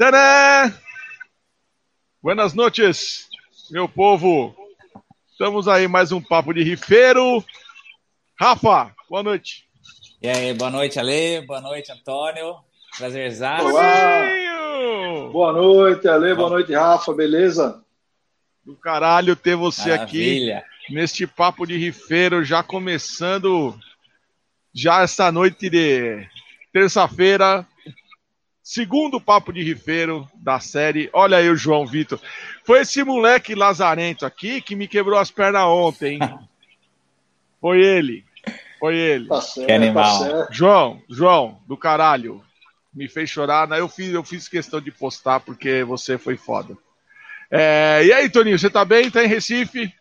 Tadã! Buenas noches, meu povo. Estamos aí mais um papo de rifeiro. Rafa, boa noite. E aí, boa noite, Ale. Boa noite, Antônio. Prazerzaço. Olá. Boa noite, Ale. Boa noite, Rafa. Beleza? Do caralho ter você Maravilha. aqui neste papo de rifeiro, já começando já esta noite de terça-feira. Segundo papo de rifeiro da série. Olha aí o João Vitor. Foi esse moleque lazarento aqui que me quebrou as pernas ontem. hein? Foi ele. Foi ele. Tá certo, Que animal. tá. João, João, do caralho. Me fez chorar. Né? Eu, fiz, eu fiz questão de postar porque você foi foda. É, e aí, Toninho, você tá bem? Tá em Recife?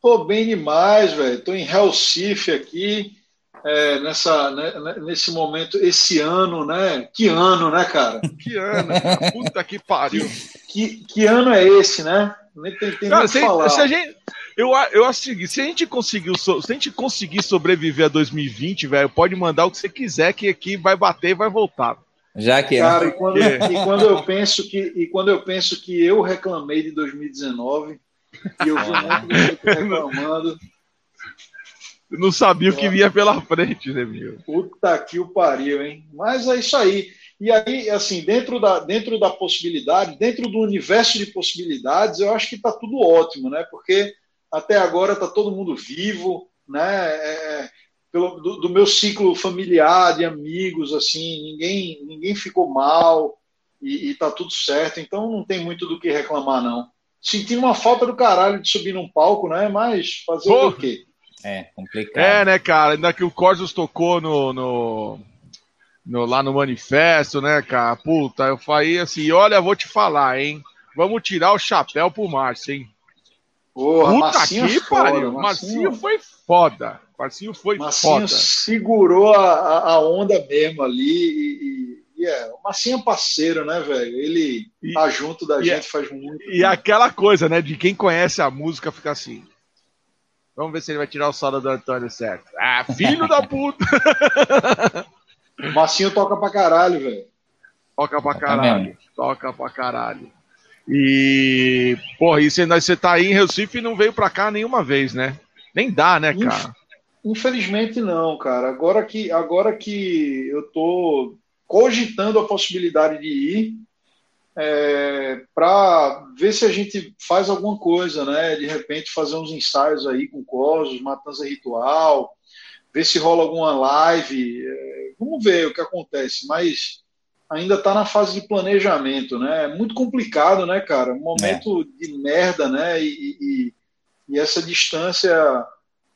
Tô bem demais, velho. Tô em Recife aqui, é, nessa, né, né, nesse momento, esse ano, né? Que ano, né, cara? Que ano, cara. Puta que pariu. Que, que ano é esse, né? Nem tem, tem Cara, que se, falar. se a gente. Eu, eu acho o seguinte, se a gente conseguiu, se a gente conseguir sobreviver a 2020, velho, pode mandar o que você quiser, que aqui vai bater e vai voltar. Já que Cara, e quando, É. e quando eu penso que e quando eu penso que eu reclamei de 2019 e eu vi um monte de gente reclamando, não sabia o que vinha pela frente, né, meu? Puta que o pariu, hein? Mas é isso aí. E aí, assim, dentro da, dentro da possibilidade, dentro do universo de possibilidades, eu acho que está tudo ótimo, né? Porque até agora está todo mundo vivo, né? É, pelo, do, do meu ciclo familiar, de amigos, assim, ninguém, ninguém ficou mal e, está tudo certo. Então não tem muito do que reclamar, não. Sentindo uma falta do caralho de subir num palco, né? Mas fazer Porra. o quê? É complicado. É, né, cara? Ainda que o Corsos tocou no, no, no- lá no manifesto, né, cara? Puta, eu falei assim: olha, vou te falar, hein? Vamos tirar o chapéu pro Márcio, hein? Porra, Puta Marcinho que é pariu. Marcinho foi foda. Marcinho foi Marcinho foda. segurou a, a- onda mesmo ali e, e- é, o Marcinho é parceiro, né, velho? Ele E- tá junto da e gente faz muito. E aquela coisa, né, de quem conhece a música fica assim. Vamos ver se ele vai tirar o solo do Antônio certo. Ah, filho da puta! O Marcinho toca pra caralho, velho. Toca pra Toca caralho. Toca pra caralho. E, porra, e você, você tá aí em Recife e não veio pra cá nenhuma vez, né? Nem dá, né, cara? Infelizmente não, cara. Agora que, agora que eu tô cogitando a possibilidade de ir é, para ver se a gente faz alguma coisa, né? De repente fazer uns ensaios aí com Cosos, Matança Ritual, ver se rola alguma live. é, vamos ver o que acontece, mas ainda está na fase de planejamento, né? É muito complicado, né, cara? Um momento de merda, né? E, e- e essa distância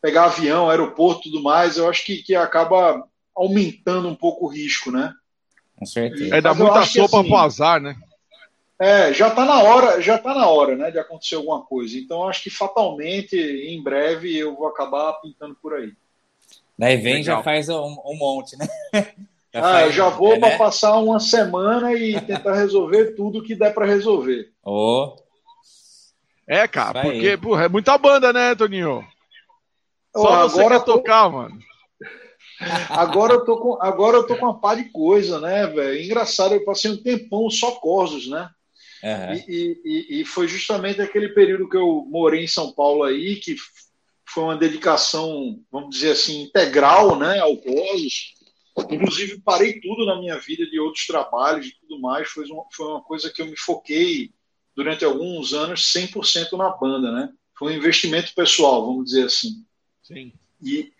pegar avião, aeroporto e tudo mais, eu acho que, que acaba aumentando um pouco o risco, né? Com certeza. É dar muita sopa assim, pro azar, né? É, já está na hora, já tá na hora, né, de acontecer alguma coisa. Então acho que fatalmente, em breve, eu vou acabar pintando por aí. Daí vem Legal. já faz um, um monte, né? ah, faz- eu já vou é, para né? passar uma semana e tentar resolver tudo que der para resolver. Ô, É, cara, Isso porque, porra, é muita banda, né, Toninho? Só você agora quer eu tô- tocar, mano. Agora eu tô com, agora eu tô com uma pá de coisa, né, velho? Engraçado, eu passei um tempão só Corsos, né? E, e- e- e foi justamente aquele período que eu morei em São Paulo aí, que foi uma dedicação, vamos dizer assim, integral né, ao Cosos. Inclusive, parei tudo na minha vida de outros trabalhos e tudo mais. Foi uma, foi uma coisa que eu me foquei durante alguns anos 100% na banda, né? Foi um investimento pessoal, vamos dizer assim. Sim. E,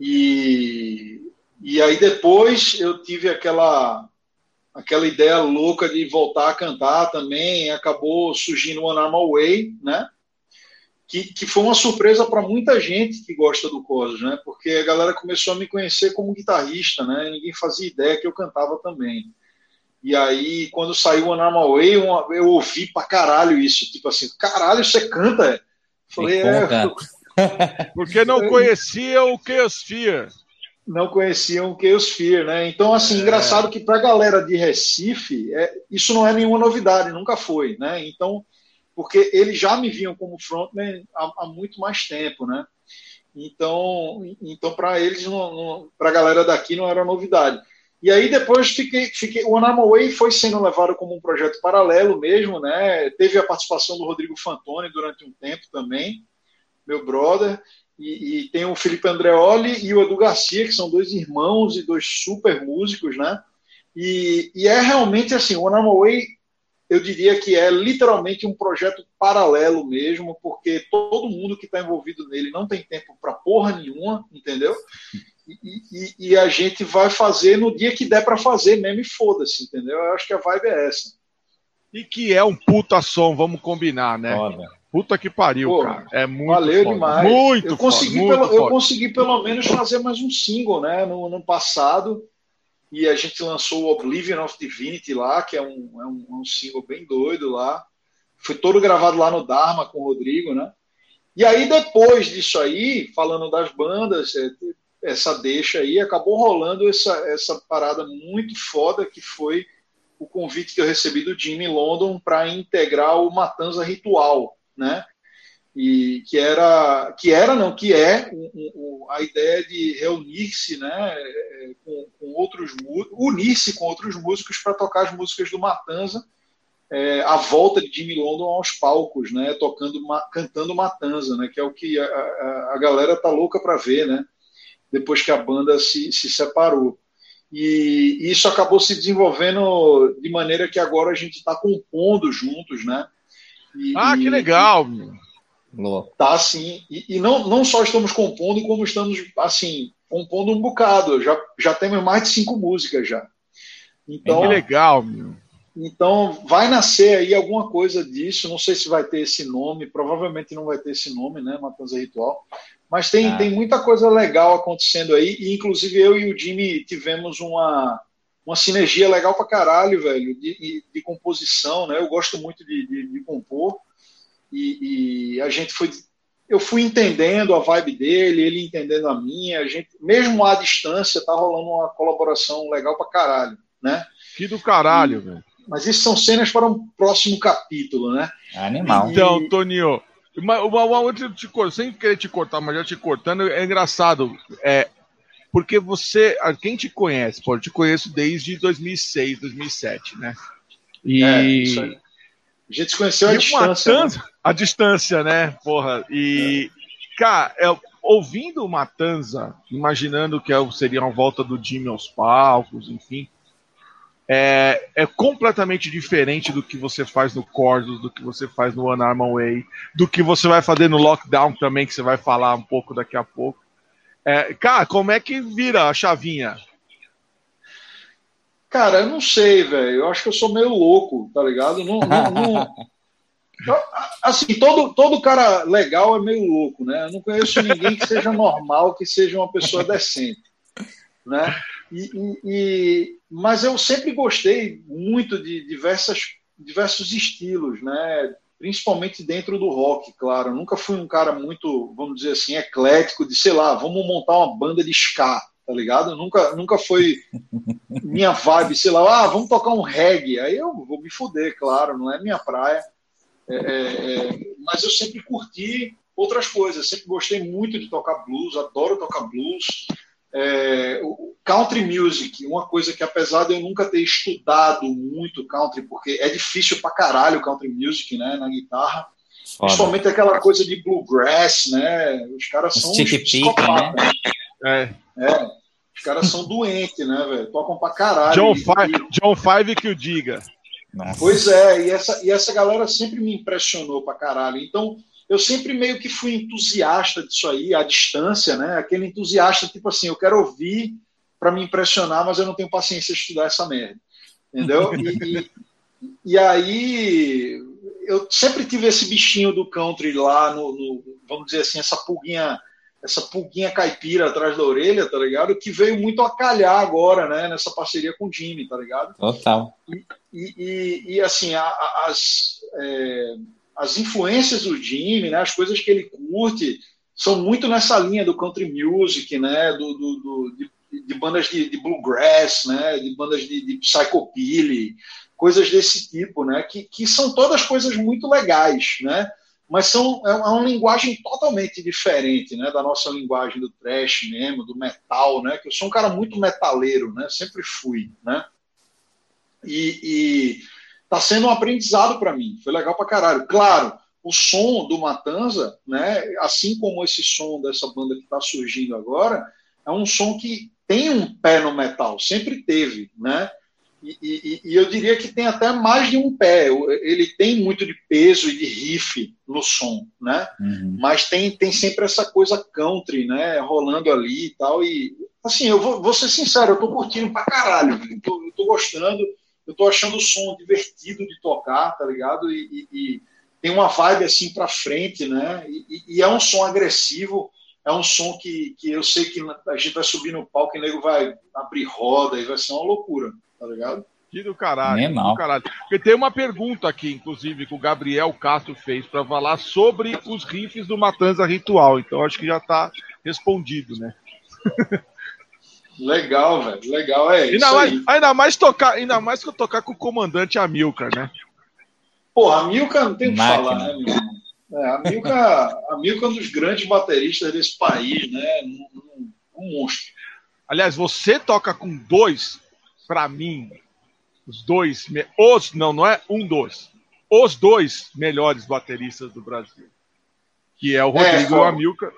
e, e aí depois eu tive aquela aquela ideia louca de voltar a cantar também, acabou surgindo o One Arm Away, né? Que, que foi uma surpresa para muita gente que gosta do Cosos, né? Porque a galera começou a me conhecer como guitarrista, né? Ninguém fazia ideia que eu cantava também. E aí, quando saiu One Arm Away, eu, eu ouvi pra caralho isso. Tipo assim, caralho, você canta? Falei, é? Porque não conhecia o Chaos Fear. Não conheciam o Chaos Fear, né? Então, assim, É. engraçado que para a galera de Recife, é, isso não é nenhuma novidade, nunca foi, né? Então, porque eles já me viam como frontman há, há muito mais tempo, né? Então, então para eles, para a galera daqui, não era novidade. E aí depois fiquei, fiquei, o Anama Way foi sendo levado como um projeto paralelo mesmo, né? Teve a participação do Rodrigo Fantoni durante um tempo também, meu brother, e, e, tem o Felipe Andreoli e o Edu Garcia, que são dois irmãos e dois super músicos, né? E, e é realmente assim, o Way, eu diria que é literalmente um projeto paralelo mesmo, porque todo mundo que está envolvido nele não tem tempo para porra nenhuma, entendeu? E, e, e, a gente vai fazer no dia que der para fazer mesmo e foda-se, entendeu? Eu acho que a vibe é essa. E que é um puta som, vamos combinar, né? Foda. Puta que pariu, Pô, cara. É muito Valeu foda. demais. Muito eu consegui, foda, pelo, eu consegui pelo menos fazer mais um single, né? No ano passado. E a gente lançou o Oblivion of Divinity lá, que é um, é um, é um single bem doido lá. Foi todo gravado lá no Dharma com o Rodrigo, né? E aí, depois disso aí, falando das bandas, é, essa deixa aí, acabou rolando essa, essa parada muito foda que foi o convite que eu recebi do Jimmy London para integrar o Matanza Ritual, né? E que era, que era não, que é um, um, a ideia de reunir-se, né, com, com outros unir-se com outros músicos para tocar as músicas do Matanza, é, a volta de Jimmy London aos palcos, né, tocando, cantando Matanza, né, que é o que a, a, a galera tá louca para ver, né? depois que a banda se, se separou. E isso acabou se desenvolvendo de maneira que agora a gente está compondo juntos, né? E, ah, que legal! Tá sim. E, e, não, não só estamos compondo, como estamos, assim, compondo um bocado. Já, já temos mais de cinco músicas já. Então, que legal, meu. Então, vai nascer aí alguma coisa disso. Não sei se vai ter esse nome, provavelmente não vai ter esse nome, né? Matanza Ritual. Mas tem, ah. tem muita coisa legal acontecendo aí, e inclusive eu e o Jimmy tivemos uma, uma sinergia legal pra caralho, velho, de, de composição, né? Eu gosto muito de, de, de compor, e, e, a gente foi. Eu fui entendendo a vibe dele, ele entendendo a minha, a gente, mesmo à distância, tá rolando uma colaboração legal pra caralho, né? Que do caralho, e, velho. Mas isso são cenas para um próximo capítulo, né? Animal. Então, Toninho, uma, uma, uma outra, te, sem querer te cortar, mas já te cortando, é engraçado. É, porque você, quem te conhece, pô, eu te conheço desde 2006, 2007, né? E. É, isso aí. A gente se conheceu à distância. Matanza, né? A distância, né? Porra. E. É. Cara, é, ouvindo Matanza, imaginando que é seria uma volta do Jimmy aos palcos, enfim é, é, completamente diferente do que você faz no Cordos, do que você faz no One Arm Way, do que você vai fazer no Lockdown também, que você vai falar um pouco daqui a pouco. É, cara, como é que vira a chavinha? Cara, eu não sei, velho. Eu acho que eu sou meio louco, tá ligado? Não, não, não... Assim, todo, todo cara legal é meio louco, né? Eu não conheço ninguém que seja normal, que seja uma pessoa decente, né? E, e, e, mas eu sempre gostei muito de diversas, diversos estilos, né? Principalmente dentro do rock, claro. Eu nunca fui um cara muito, vamos dizer assim, eclético, de sei lá, vamos montar uma banda de ska, tá ligado? Nunca, nunca foi minha vibe, sei lá, ah, vamos tocar um reggae. Aí eu vou me fuder, claro, não é minha praia. É, é, é mas eu sempre curti outras coisas, sempre gostei muito de tocar blues, adoro tocar blues. É, o country music, uma coisa que apesar de eu nunca ter estudado muito country, porque é difícil pra caralho country music, né, na guitarra, Foda. principalmente aquela coisa de bluegrass, né, os caras são uns psicopatas. Né? É. é. Os caras são doentes, né, velho? Tocam pra caralho. John, Five, John Five que o diga. Nossa. Pois é, e essa, e essa galera sempre me impressionou pra caralho. Então, eu sempre meio que fui entusiasta disso aí, à distância, né? Aquele entusiasta, tipo assim, eu quero ouvir para me impressionar, mas eu não tenho paciência de estudar essa merda. Entendeu? E, e, e, aí eu sempre tive esse bichinho do country lá no, no, vamos dizer assim, essa pulguinha, essa pulguinha caipira atrás da orelha, tá ligado? Que veio muito a calhar agora, né? Nessa parceria com o Jimmy, tá ligado? Total. E, e, assim, a, a, as. É, as influências do Jimmy, né, as coisas que ele curte, são muito nessa linha do country music, né, do, do, do de, de, bandas de, de, bluegrass, né, de bandas de, de psychobilly, coisas desse tipo, né, que, que são todas coisas muito legais, né, mas são, é, uma, é uma linguagem totalmente diferente, né, da nossa linguagem do trash mesmo, do metal, né, que eu sou um cara muito metaleiro, né, sempre fui, né, e, e tá sendo um aprendizado para mim, foi legal para caralho. Claro, o som do Matanza, né, assim como esse som dessa banda que está surgindo agora, é um som que tem um pé no metal, sempre teve, né? E, e, e, eu diria que tem até mais de um pé. Ele tem muito de peso e de riff no som, né? Uhum. Mas tem, tem sempre essa coisa country, né? Rolando ali e tal. E assim, eu vou, vou ser sincero, eu tô curtindo pra caralho. Eu tô, eu tô gostando, eu tô achando o som divertido de tocar, tá ligado? E, e tem uma vibe assim pra frente, né? E, é um som agressivo é um som que, que eu sei que a gente vai subir no palco e o nego vai abrir roda e vai ser uma loucura tá ligado? Que do caralho, Nem do caralho. Porque tem uma pergunta aqui, inclusive, que o Gabriel Castro fez para falar sobre os riffs do Matanza Ritual. Então acho que já tá respondido, né? Legal, velho. Legal, é ainda isso mais, aí. Ainda mais, tocar, ainda mais que eu tocar com o comandante Amilcar, né? Porra, Amilcar não tem o que falar, né, meu irmão? É, Amilcar, Amilcar é um dos grandes bateristas desse país, né? Um, um, um monstro. Aliás, você toca com dois para mim, os dois, os, não, não é um dos, os dois melhores bateristas do Brasil. Que é o é, Rodrigo é, e o Amilcar.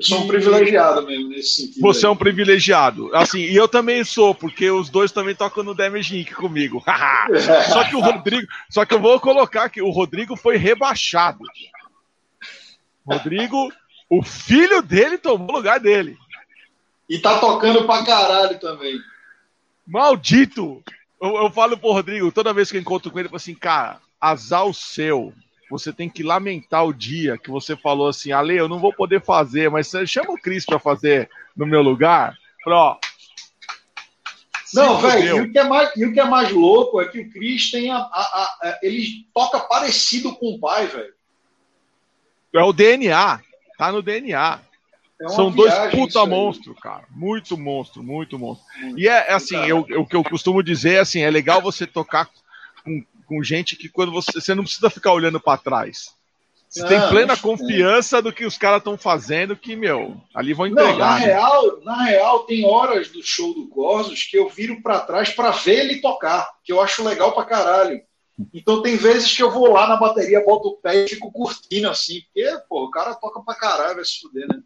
Eu sou um privilegiado mesmo nesse sentido. Você aí. é um privilegiado. Assim, e eu também sou, porque os dois também tocam no Damage Inc. comigo. só que o Rodrigo. Só que eu vou colocar que o Rodrigo foi rebaixado. Rodrigo, o filho dele tomou o lugar dele. E tá tocando pra caralho também. Maldito! Eu, eu falo pro Rodrigo, toda vez que eu encontro com ele, eu falo assim, cara, azar o seu. Você tem que lamentar o dia que você falou assim, Ale, eu não vou poder fazer, mas você chama o Cris para fazer no meu lugar. Pro. Não, velho, e, o que é mais, e o que é mais louco é que o Cris tem a, a, a, ele toca parecido com o pai, velho. É o DNA, tá no DNA. É São dois puta monstro, cara. Muito monstro, muito monstro. Muito e é, é assim, eu, o que eu costumo dizer é assim, é legal você tocar com, gente que quando você. Você não precisa ficar olhando para trás. Você não, tem plena confiança é. do que os caras estão fazendo, que, meu, ali vão entregar. Não, na, né? real, na real, tem horas do show do Gorsos que eu viro para trás para ver ele tocar, que eu acho legal pra caralho. Então tem vezes que eu vou lá na bateria, boto o pé e fico curtindo assim, porque, pô, o cara toca pra caralho, vai se fuder, né?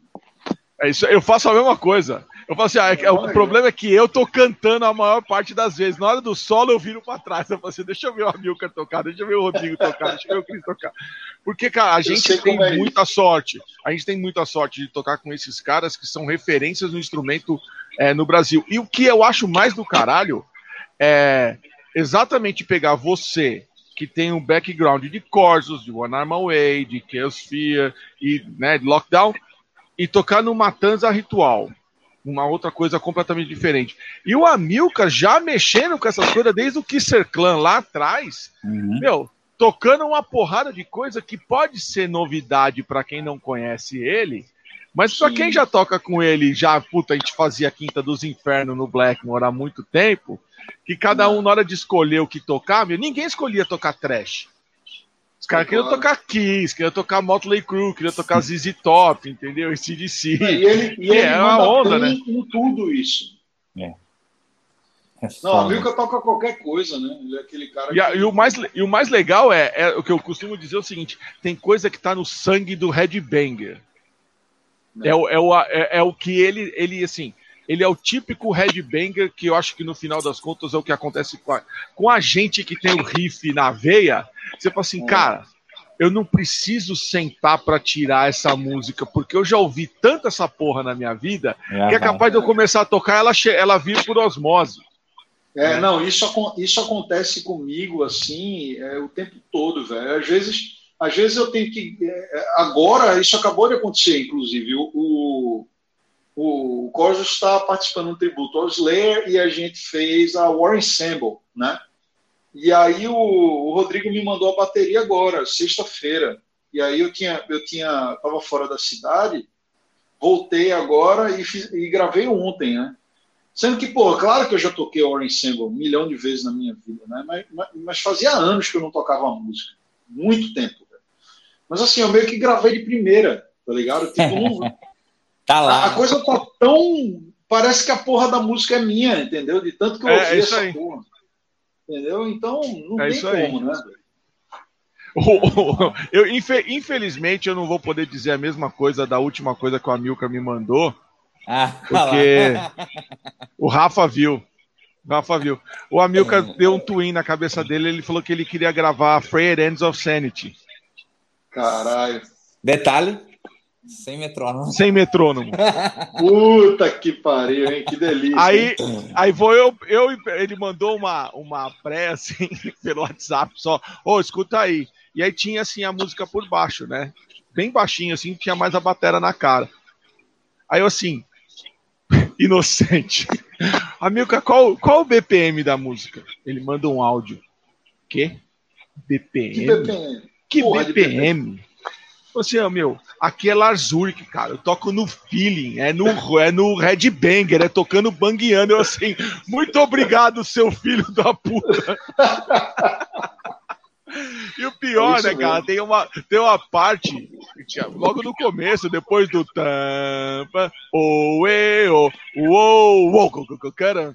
É isso, eu faço a mesma coisa. Eu falo assim, ah, é, o problema é que eu tô cantando a maior parte das vezes. Na hora do solo eu viro pra trás. Eu falo assim, deixa eu ver o Amilcar tocar, deixa eu ver o Rodrigo tocar, deixa eu ver o Cris tocar. Porque, cara, a gente tem é muita sorte. A gente tem muita sorte de tocar com esses caras que são referências no instrumento é, no Brasil. E o que eu acho mais do caralho é exatamente pegar você, que tem um background de Corsos, de One Arm Away, de Chaos Fear e né, de Lockdown e tocar no Matanza Ritual. Uma outra coisa completamente diferente. E o Amilcar já mexendo com essas coisas desde o Kisser Clan lá atrás, uhum. meu, tocando uma porrada de coisa que pode ser novidade para quem não conhece ele, mas para quem já toca com ele, já, puta, a gente fazia Quinta dos Infernos no Blackmore há muito tempo, que cada um, na hora de escolher o que tocar, meu, ninguém escolhia tocar trash. Os caras queriam tocar Kiss, queriam tocar Motley Crue, queriam tocar ZZ Top, entendeu? E CDC. É, e ele, e ele é uma onda, né? Com tudo isso. É. É não, viu que toca qualquer coisa, né? Ele é aquele cara. E, que... e, o, mais, e o mais legal é, é, o que eu costumo dizer é o seguinte: tem coisa que tá no sangue do headbanger. É, é, o, é, o, é, é, o que ele, ele, assim, ele é o típico headbanger que eu acho que no final das contas é o que acontece com a, com a gente que tem o riff na veia. Você fala assim, cara, eu não preciso sentar para tirar essa música, porque eu já ouvi tanto essa porra na minha vida é, que é capaz de eu começar a tocar, ela, ela vir por osmose. É, não, isso, isso acontece comigo assim é, o tempo todo, velho. Às vezes, às vezes eu tenho que. É, agora, isso acabou de acontecer, inclusive. O, o, o Corsos está participando um tributo ao Slayer e a gente fez a War Ensemble, né? E aí o, o Rodrigo me mandou a bateria agora, sexta-feira. E aí eu tinha, eu tinha, tava fora da cidade, voltei agora e, fiz, e gravei ontem, né? Sendo que, pô, claro que eu já toquei o Orange Ensemble um milhão de vezes na minha vida, né? Mas, mas, mas, fazia anos que eu não tocava música. Muito tempo. Mas assim, eu meio que gravei de primeira, tá ligado? Tipo, não... tá lá. A, a, coisa tá tão. Parece que a porra da música é minha, entendeu? De tanto que eu é, ouvi é essa aí. porra. Entendeu? Então, não é tem como, aí. né? eu, infelizmente, eu não vou poder dizer a mesma coisa da última coisa que o Amilcar me mandou. Ah, porque o Rafa viu. O Rafa viu. O Amilcar deu um twin na cabeça dele. Ele falou que ele queria gravar Frayed Ends of Sanity. Caralho. Detalhe: sem metrônomo. Sem metrônomo. Puta que pariu, hein? Que delícia. Aí, aí vou eu, eu. Ele mandou uma, uma pré assim pelo WhatsApp só. Ô, oh, escuta aí. E aí tinha assim a música por baixo, né? Bem baixinho, assim, tinha mais a batera na cara. Aí eu assim, inocente. Amilcar, qual, qual o BPM da música? Ele manda um áudio. Quê? BPM? Que BPM? Que Porra BPM? Você, assim, meu, aqui é Lars Ulrich, cara. Eu toco no feeling, é no, é no Red Banger, é tocando banguiano. Eu assim, muito obrigado, seu filho da puta. E o pior, é né, cara, tem uma, tem uma parte, logo no começo, depois do tampa, oe, o, uou, uou, cara,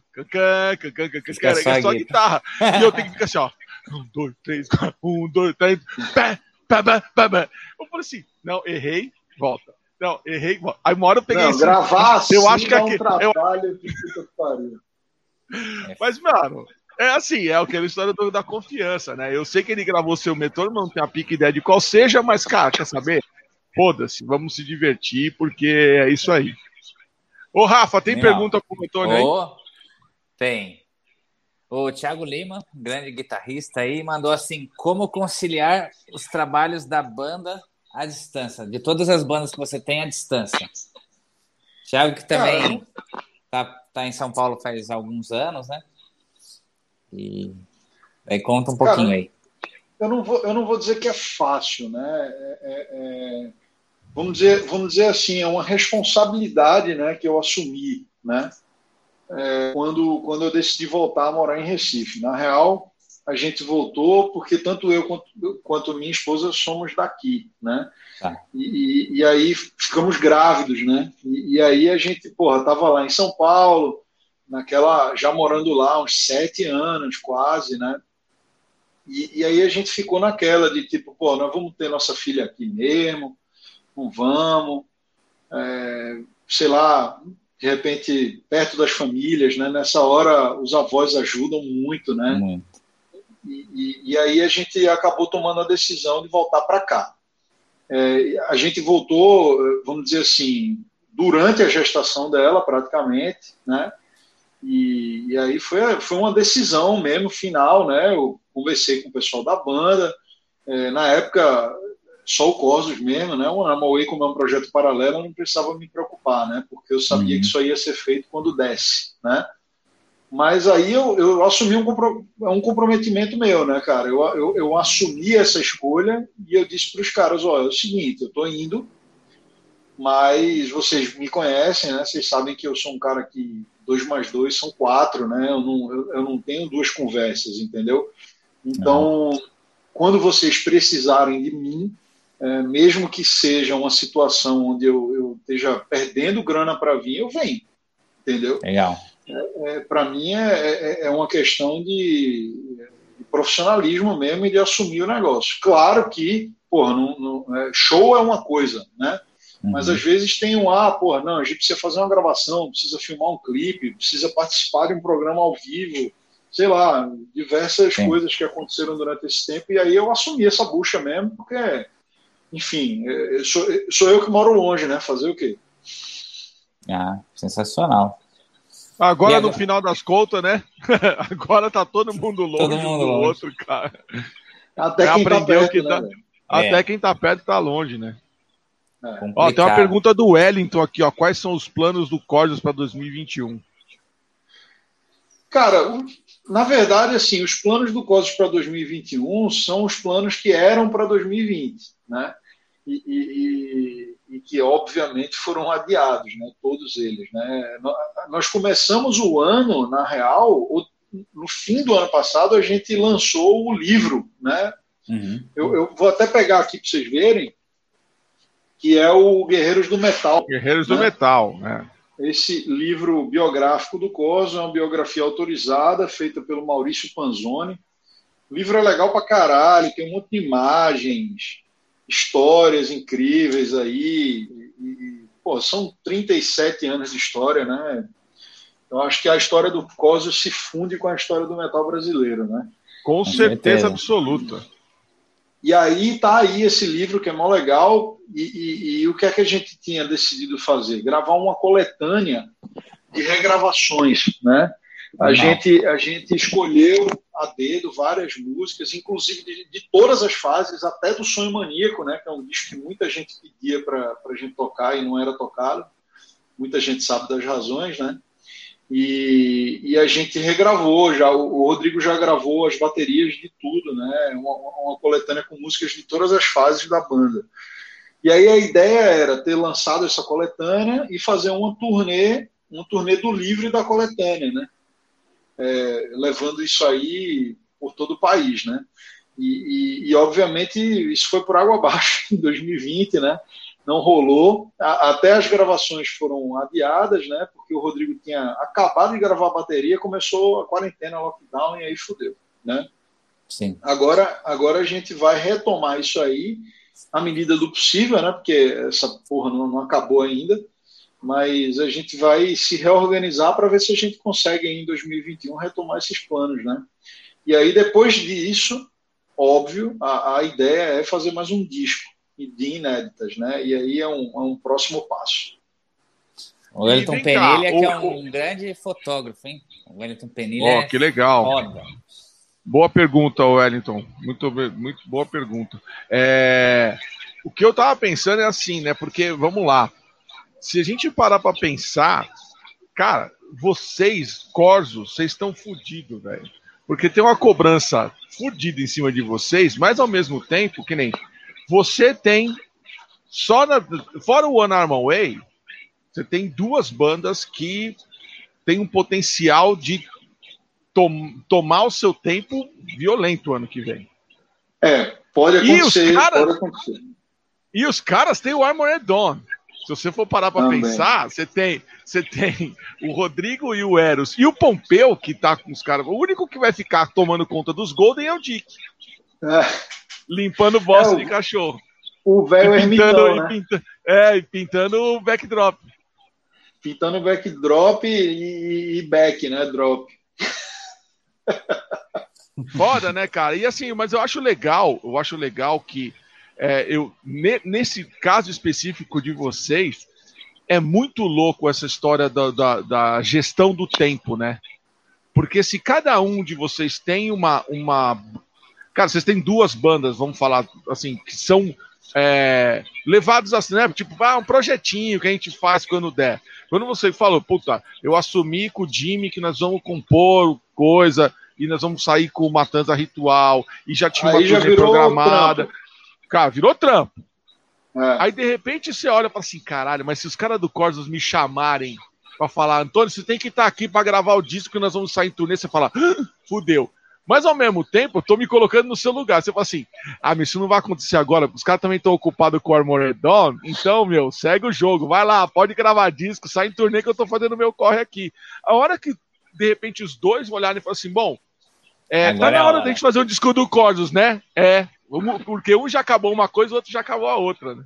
é só guitarra. E eu tenho que ficar assim, ó, um, dois, três, quatro, um, dois, três, pé, pé, pé. Eu falei assim, não, errei, volta. Não, errei, volta. Aí uma hora eu peguei não, gravar assim, eu acho que aqui, um trabalho, eu... pariu. Mas, mano, é assim, é aquela história do, da confiança, né? Eu sei que ele gravou seu metrônomo, não tenho a pique ideia de qual seja, mas, cara, quer saber? Foda-se, vamos se divertir, porque é isso aí. Ô, Rafa, tem pergunta pro Antônio aí? Tem. O Thiago Lima, grande guitarrista aí, mandou assim: como conciliar os trabalhos da banda à distância, de todas as bandas que você tem à distância. Thiago, que também tá, tá em São Paulo faz alguns anos, né? E aí conta um pouquinho Cara, aí. Eu não, vou, eu não vou dizer que é fácil, né? É, é, é, vamos, dizer, vamos dizer assim, é uma responsabilidade né, que eu assumi, né? É, quando, quando eu decidi voltar a morar em Recife. Na real, a gente voltou porque tanto eu quanto, quanto minha esposa somos daqui, né? E, e, e, aí ficamos grávidos, né? E, e, aí a gente, porra, tava lá em São Paulo, naquela já morando lá uns sete anos quase, né? E, e, aí a gente ficou naquela de tipo, pô, nós vamos ter nossa filha aqui mesmo, não vamos, é, sei lá, de repente perto das famílias, né? Nessa hora os avós ajudam muito, né? Uhum. E, e, e, aí a gente acabou tomando a decisão de voltar para cá. É, a gente voltou, vamos dizer assim, durante a gestação dela, praticamente, né? E, e, aí foi, foi uma decisão mesmo, final, né? Eu conversei com o pessoal da banda, é, na época só o Cosmos mesmo, né? O Amaway, como é um projeto paralelo, eu não precisava me preocupar, né? Porque eu sabia uhum. que isso ia ser feito quando desce, né? Mas aí eu, eu assumi um, compro, um comprometimento meu, né, cara? Eu, eu, eu assumi essa escolha e eu disse para os caras: olha, é o seguinte, eu estou indo, mas vocês me conhecem, né? Vocês sabem que eu sou um cara que dois mais dois são quatro, né? Eu não, eu, eu não tenho duas conversas, entendeu? Então, não. quando vocês precisarem de mim, é, mesmo que seja uma situação onde eu, eu esteja perdendo grana para vir, eu venho, entendeu? Legal. É, é, para mim é, é, é, uma questão de, de, profissionalismo mesmo e de assumir o negócio. Claro que, porra, não, não, é, show é uma coisa, né? Mas uhum. às vezes tem um, ah, porra, não, a gente precisa fazer uma gravação, precisa filmar um clipe, precisa participar de um programa ao vivo, sei lá, diversas Sim. coisas que aconteceram durante esse tempo, e aí eu assumi essa bucha mesmo, porque, enfim, é, sou, sou eu que moro longe, né? Fazer o quê? Ah, sensacional. Agora, agora, no final das contas, né? agora tá todo mundo longe todo mundo um do longe. outro, cara. Até quem tá perto, que tá, né, Até é. quem tá perto tá longe, né? É. Ó, tem uma pergunta do Wellington aqui, ó. Quais são os planos do Cordos para 2021? Cara, na verdade, assim, os planos do Cordos para 2021 são os planos que eram para 2020, né? E, e, e, que obviamente foram adiados, né? Todos eles, né? Nós começamos o ano, na real, no fim do ano passado, a gente lançou o livro, né? Uhum. Eu, eu, vou até pegar aqui para vocês verem, que é o Guerreiros do Metal. Guerreiros né? do Metal, né? Esse livro biográfico do Coso é uma biografia autorizada, feita pelo Maurício Panzoni. O livro é legal pra caralho, tem um monte de imagens, histórias incríveis aí. E, pô, são 37 anos de história, né? Eu acho que a história do Coso se funde com a história do metal brasileiro, né? Com certeza absoluta. E aí tá aí esse livro que é mó legal. E, e, e, o que é que a gente tinha decidido fazer? Gravar uma coletânea de regravações, né? A gente, a gente escolheu a dedo várias músicas, inclusive de, de, todas as fases, até do Sonho Maníaco, né? Que é um disco que muita gente pedia para a gente tocar e não era tocado. Muita gente sabe das razões, né? E, e, a gente regravou já, o, Rodrigo já gravou as baterias de tudo, né? Uma, uma, coletânea com músicas de todas as fases da banda. E aí a ideia era ter lançado essa coletânea e fazer uma turnê, um turnê do livro da coletânea, né? É, levando isso aí por todo o país, né? E, e, e, obviamente isso foi por água abaixo em 2020, né? não rolou. até as gravações foram adiadas, né? Porque o Rodrigo tinha acabado de gravar a bateria, começou a quarentena, lockdown e aí fudeu, né? Sim. Agora, agora a gente vai retomar isso aí à medida do possível, né? Porque essa porra não, não acabou ainda. Mas a gente vai se reorganizar para ver se a gente consegue em 2021 retomar esses planos, né? E aí depois disso, óbvio, a, a ideia é fazer mais um disco de inéditas, né? E aí é um, é um próximo passo. O Wellington Penilha, que é um grande fotógrafo, hein? O Wellington Penilha. Oh, que legal. Foda. Boa pergunta, Wellington. Muito, muito boa pergunta. É... O que eu tava pensando é assim, né? Porque, vamos lá. Se a gente parar para pensar, cara, vocês, Corsos, vocês estão fodidos, velho. Porque tem uma cobrança fodida em cima de vocês, mas ao mesmo tempo, que nem você tem só na, fora o One Arm Away, você tem duas bandas que têm um potencial de tom, tomar o seu tempo violento ano que vem. É, pode acontecer. E os caras. E os caras têm o Armored Dawn. Se você for parar para pensar, você tem, você tem o Rodrigo e o Eros e o Pompeu que tá com os caras. O único que vai ficar tomando conta dos Golden é o Dick. É limpando bosta é, de cachorro. O velho ermitão, né? Pinta, é, e pintando o backdrop. Pintando backdrop e, e back, né? Drop. Foda, né, cara? E assim, mas eu acho legal, eu acho legal que é, eu, ne, nesse caso específico de vocês, é muito louco essa história da, da, da, gestão do tempo, né? Porque se cada um de vocês tem uma, uma Cara, vocês têm duas bandas, vamos falar assim, que são é, levados assim, né? Tipo, ah, um projetinho que a gente faz quando der. Quando você falou, puta, eu assumi com o Jimmy que nós vamos compor coisa e nós vamos sair com Matanza Ritual e já tinha Aí uma coisa programada. Cara, virou trampo. É. Aí de repente você olha para assim, caralho, mas se os caras do Corsos me chamarem para falar, Antônio, você tem que estar tá aqui para gravar o disco que nós vamos sair em turnê, você fala, ah, fudeu. Mas ao mesmo tempo, eu tô me colocando no seu lugar. Você fala assim: ah, mas isso não vai acontecer agora, os caras também estão ocupados com o Armored Dawn. Então, meu, segue o jogo, vai lá, pode gravar disco, sai em turnê que eu tô fazendo meu corre aqui. A hora que, de repente, os dois olharem e falar assim: bom, é, tá na é hora, hora da gente fazer um disco do Cordos, né? É, porque um já acabou uma coisa, o outro já acabou a outra, né?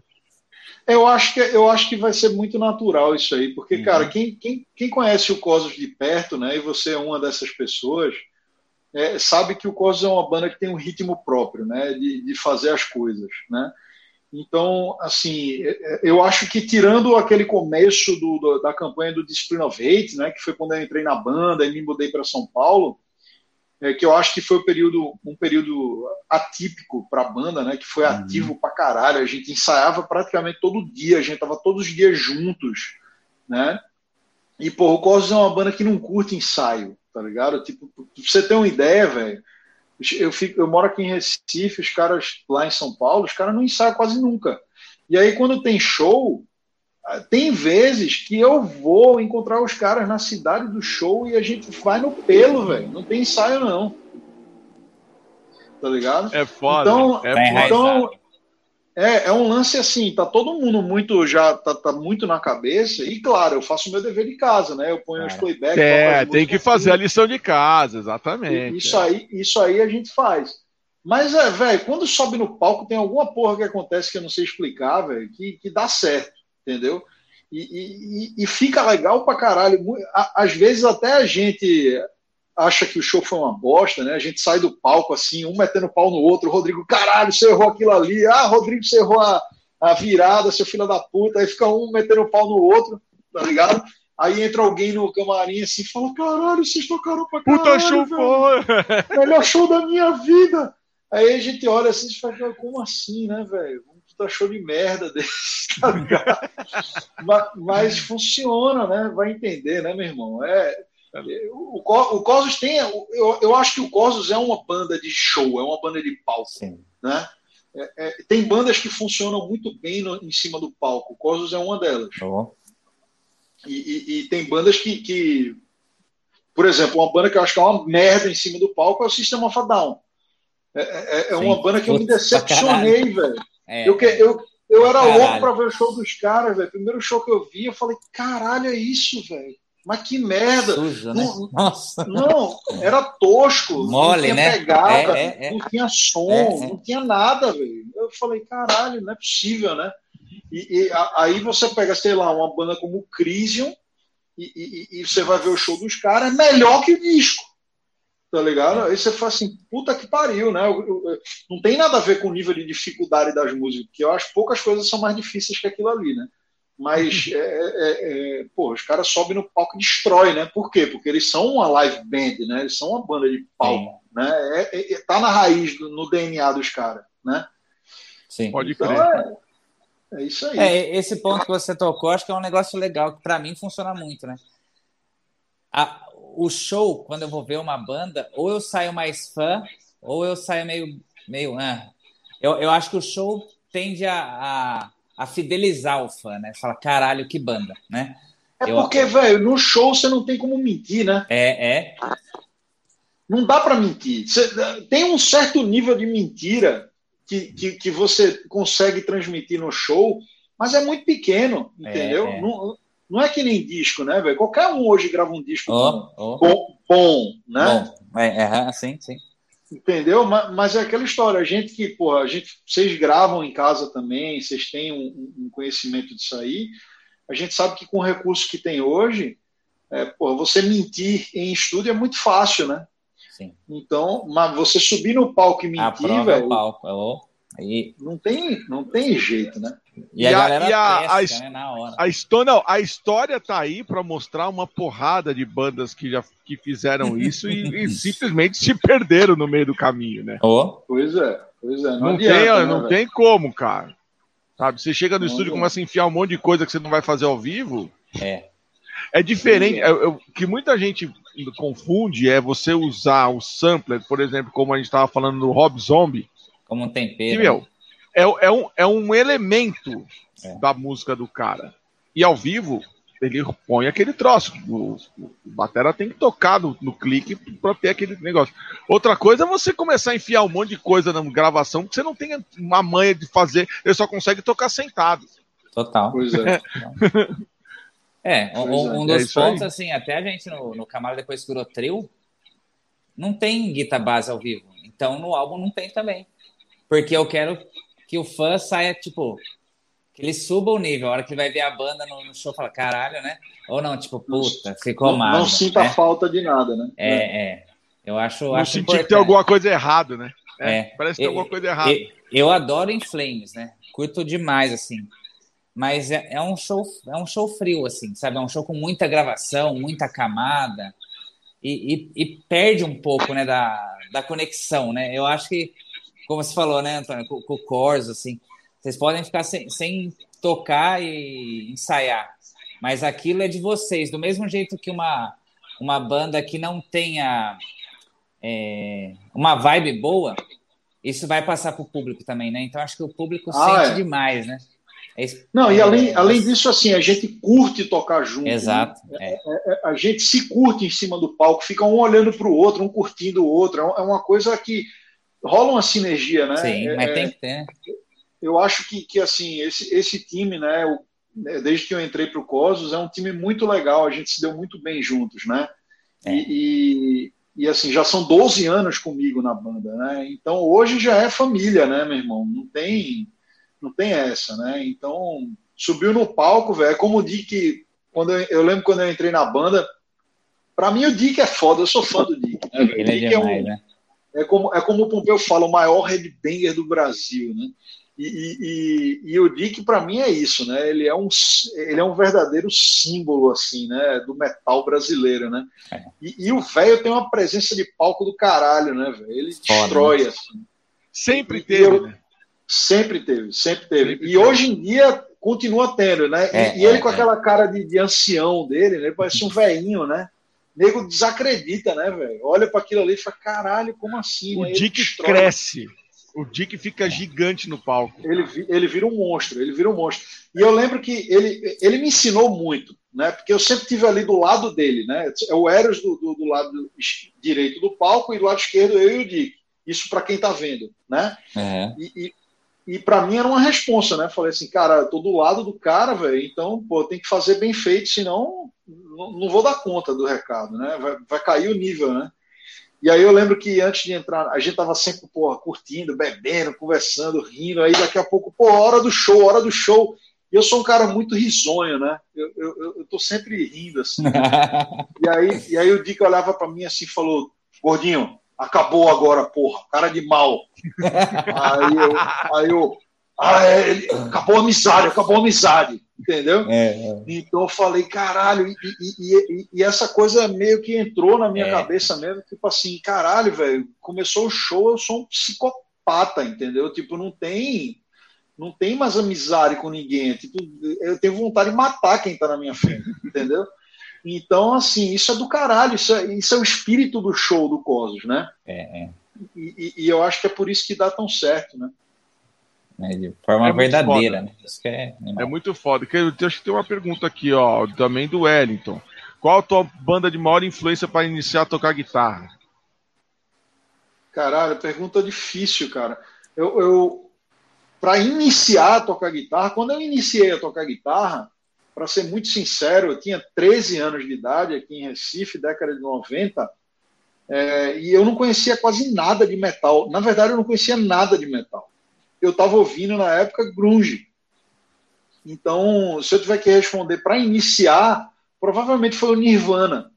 Eu acho que, eu acho que vai ser muito natural isso aí, porque, uhum. cara, quem, quem, quem conhece o Cosmos de perto, né, e você é uma dessas pessoas, é, sabe que o Cosmos é uma banda que tem um ritmo próprio, né, de, de fazer as coisas, né. Então, assim, é, é, eu acho que tirando aquele começo do, do, da campanha do Discipline of Hate, né, que foi quando eu entrei na banda e me mudei para São Paulo, é, que eu acho que foi um período, um período atípico para a banda, né, que foi uhum. ativo uhum. para caralho. A gente ensaiava praticamente todo dia, a gente tava todos os dias juntos, né? E, pô, o Cosmos é uma banda que não curte ensaio tá ligado? Tipo, pra você ter uma ideia, velho, eu, fico, eu moro aqui em Recife, os caras lá em São Paulo, os caras não ensaiam quase nunca. E aí, quando tem show, tem vezes que eu vou encontrar os caras na cidade do show e a gente vai no pelo, velho. Não tem ensaio, não. tá ligado? É foda. Então, é, então é, é um lance assim, tá todo mundo muito já tá, tá, muito na cabeça e claro, eu faço o meu dever de casa, né? Eu ponho os playbacks. É, tem que fazer a lição de casa, exatamente. Isso é. aí, isso aí a gente faz. Mas é, velho, quando sobe no palco tem alguma porra que acontece que eu não sei explicar, velho, que, que dá certo, entendeu? E, e, e, fica legal pra caralho. Às vezes até a gente acha que o show foi uma bosta, né? A gente sai do palco assim, um metendo pau no outro. Rodrigo, caralho, você errou aquilo ali. Ah, Rodrigo, você errou a, a virada, seu filho da puta. Aí fica um metendo pau no outro, tá ligado? Aí entra alguém no camarim assim e fala: caralho, vocês tocaram pra caralho. Puta show foi! Melhor show da minha vida! Aí a gente olha assim e fala: como assim, né, velho? Puta show de merda desse, tá ligado? mas, mas, funciona, né? Vai entender, né, meu irmão? É, o, o Cosmos tem. Eu, eu acho que o Cosmos é uma banda de show, é uma banda de palco. Sim. Né? É, é, tem bandas que funcionam muito bem no, em cima do palco. O Cosmos é uma delas. Oh. E, e, e, tem bandas que, que, Por exemplo, uma banda que eu acho que é uma merda em cima do palco é o System of a Down. É, é, é uma banda que eu me decepcionei, velho. É, eu, eu, eu era caralho. louco pra ver o show dos caras, velho. Primeiro show que eu vi, eu falei, caralho, é isso, velho. Mas que merda! Sujo, né? não, Nossa. não, era tosco, Mole, não tinha né? pegada, é, é, é. não tinha som, é, não tinha nada, velho. Eu falei, caralho, não é possível, né? E, e a, aí você pega, sei lá, uma banda como o Crisium e, e, e, você vai ver o show dos caras, é melhor que o disco tá ligado? Aí você fala assim, puta que pariu, né? Eu, eu, não tem nada a ver com o nível de dificuldade das músicas, porque eu acho que poucas coisas são mais difíceis que aquilo ali, né? Mas, uhum. é, é, é, pô, os caras sobem no palco e destrói, né? Por quê? Porque eles são uma live band, né? Eles são uma banda de palco, Sim. né? É, é, é, tá na raiz, do, no DNA dos caras, né? Sim. Pode então, crer. É, isso aí. É, esse ponto que você tocou, acho que é um negócio legal, que para mim funciona muito, né? A, o show, quando eu vou ver uma banda, ou eu saio mais fã, ou eu saio meio. meio ah. eu, eu acho que o show tende a, a, a fidelizar o fã, né? Fala, caralho, que banda, né? É eu... porque, velho, no show você não tem como mentir, né? É, é. Não dá para mentir. Você, tem um certo nível de mentira que, que, que, você consegue transmitir no show, mas é muito pequeno, é, entendeu? É, é. Não, não é que nem disco, né, velho? Qualquer um hoje grava um disco oh, oh. Bom, bom, né? Bom. É, é, sim, sim. Entendeu? Mas, mas, é aquela história, a gente que, pô, a gente, vocês gravam em casa também, vocês têm um, um conhecimento disso aí. A gente sabe que com o recurso que tem hoje, é, pô, você mentir em estúdio é muito fácil, né? Sim. Então, mas você subir no palco e mentir, é velho. palco, oh. Aí... Não tem, não tem jeito, né? E, e a, galera e a, pesca, a, né, na hora. A história, não, a história tá aí para mostrar uma porrada de bandas que já que fizeram isso e, e, simplesmente se perderam no meio do caminho, né? Oh. Pois é, pois é. Não, não adianta, tem, né, não tem como, cara. Sabe, você chega no não estúdio e começa a enfiar um monte de coisa que você não vai fazer ao vivo. É. É diferente. É, é, o que muita gente confunde é você usar o sampler, por exemplo, como a gente estava falando no Rob Zombie como um tempero. Que, meu, é, é, um, é um elemento é. da música do cara. E ao vivo, ele põe aquele troço. O, o batera tem que tocar no, no clique para ter aquele negócio. Outra coisa é você começar a enfiar um monte de coisa na gravação que você não tem uma manha de fazer, ele só consegue tocar sentado. Total. Pois é. é, um, um é dos pontos, aí. assim, até a gente no, no Camaro depois que virou trio, não tem guitarra base ao vivo. Então no álbum não tem também. Porque eu quero que o fã saia, tipo, que ele suba o nível. A hora que vai ver a banda no, show, fala, caralho, né? Ou não, tipo, puta, ficou não, mal. Não sinta né? falta de nada, né? É, é. Eu acho. Não acho sentir que tem alguma coisa errada, né? É, é. Parece que tem alguma coisa errada. Eu, eu adoro em Flames, né? Curto demais, assim. Mas é, é, um show, é um show frio, assim, sabe? É um show com muita gravação, muita camada. E, e, e perde um pouco, né, da, da conexão, né? Eu acho que como você falou, né, Antônio, com, com o Corso, assim, vocês podem ficar sem, sem tocar e ensaiar, mas aquilo é de vocês, do mesmo jeito que uma, uma banda que não tenha é, uma vibe boa, isso vai passar para o público também, né? Então acho que o público ah, sente é. demais, né? É, não, e além, além disso, assim, a gente curte tocar junto. Né? Exato. Né? É. É, a gente se curte em cima do palco, fica um olhando para o outro, um curtindo o outro. É uma coisa que rola uma sinergia, né? Sim, é, mas tem que ter. Eu acho que, que assim, esse, esse time, né, o, né, desde que eu entrei para o Cosos, é um time muito legal, a gente se deu muito bem juntos, né? É. E, e, e, assim, já são 12 anos comigo na banda, né? Então hoje já é família, né, meu irmão? Não tem, não tem essa, né? Então subiu no palco, velho. É como o Dick, quando eu, eu, lembro quando eu entrei na banda, para mim o Dick é foda, eu sou fã do Dick. Né, Ele é Dick é, demais, é um, né? É como, é como o Pompeu fala, o maior headbanger do Brasil, né? E, e, e, o Dick para mim é isso, né? Ele é um ele é um verdadeiro símbolo assim, né? Do metal brasileiro, né? É. E, e, o velho tem uma presença de palco do caralho, né? Véio? Ele Foda, destrói né? assim. Sempre teve, eu, né? Sempre teve, sempre teve. Sempre e teve. hoje em dia continua tendo, né? É, e, ele é, com é. aquela cara de, de, ancião dele, né? Parece um velhinho, né? Nego desacredita, né, velho? Olha para aquilo ali e fala, caralho, como assim? O né? Dick cresce. O Dick fica gigante no palco. Ele, ele vira um monstro, ele vira um monstro. E eu lembro que ele, ele me ensinou muito, né? Porque eu sempre tive ali do lado dele, né? É o Eros do, do, do, lado direito do palco e do lado esquerdo eu e o Dick. Isso para quem tá vendo, né? Uhum. E, e, e para mim era uma responsa, né? Falei assim, cara, eu tô do lado do cara, velho, então, pô, tem que fazer bem feito, senão não, não vou dar conta do recado, né? Vai, vai cair o nível, né? E aí eu lembro que antes de entrar, a gente tava sempre, porra, curtindo, bebendo, conversando, rindo. Aí daqui a pouco, pô, hora do show, hora do show. E eu sou um cara muito risonho, né? Eu, eu, eu tô sempre rindo, assim. e, aí, e aí o Dick olhava para mim assim e falou: Gordinho, acabou agora, porra, cara de mal. aí eu, aí eu ah, é, ele, acabou a amizade, acabou a amizade entendeu? É, é. Então eu falei, caralho, e, e, e, e, essa coisa meio que entrou na minha é. cabeça mesmo, tipo assim, caralho, velho, começou o show, eu sou um psicopata, entendeu? Tipo, não tem não tem mais amizade com ninguém, tipo, eu tenho vontade de matar quem tá na minha frente, entendeu? Então, assim, isso é do caralho, isso é, isso é o espírito do show do Cosmos, né? É, é. E, e, eu acho que é por isso que dá tão certo, né? né, de forma é verdadeira. Né? É, é, muito foda. Eu acho que tem uma pergunta aqui, ó, também do Wellington. Qual a tua banda de maior influência para iniciar a tocar guitarra? Caralho, pergunta difícil, cara. Eu, eu para iniciar a tocar guitarra, quando eu iniciei a tocar guitarra, para ser muito sincero, eu tinha 13 anos de idade aqui em Recife, década de 90, é, e eu não conhecia quase nada de metal. Na verdade, eu não conhecia nada de metal eu estava ouvindo na época grunge. Então, se eu tiver que responder para iniciar, provavelmente foi o Nirvana,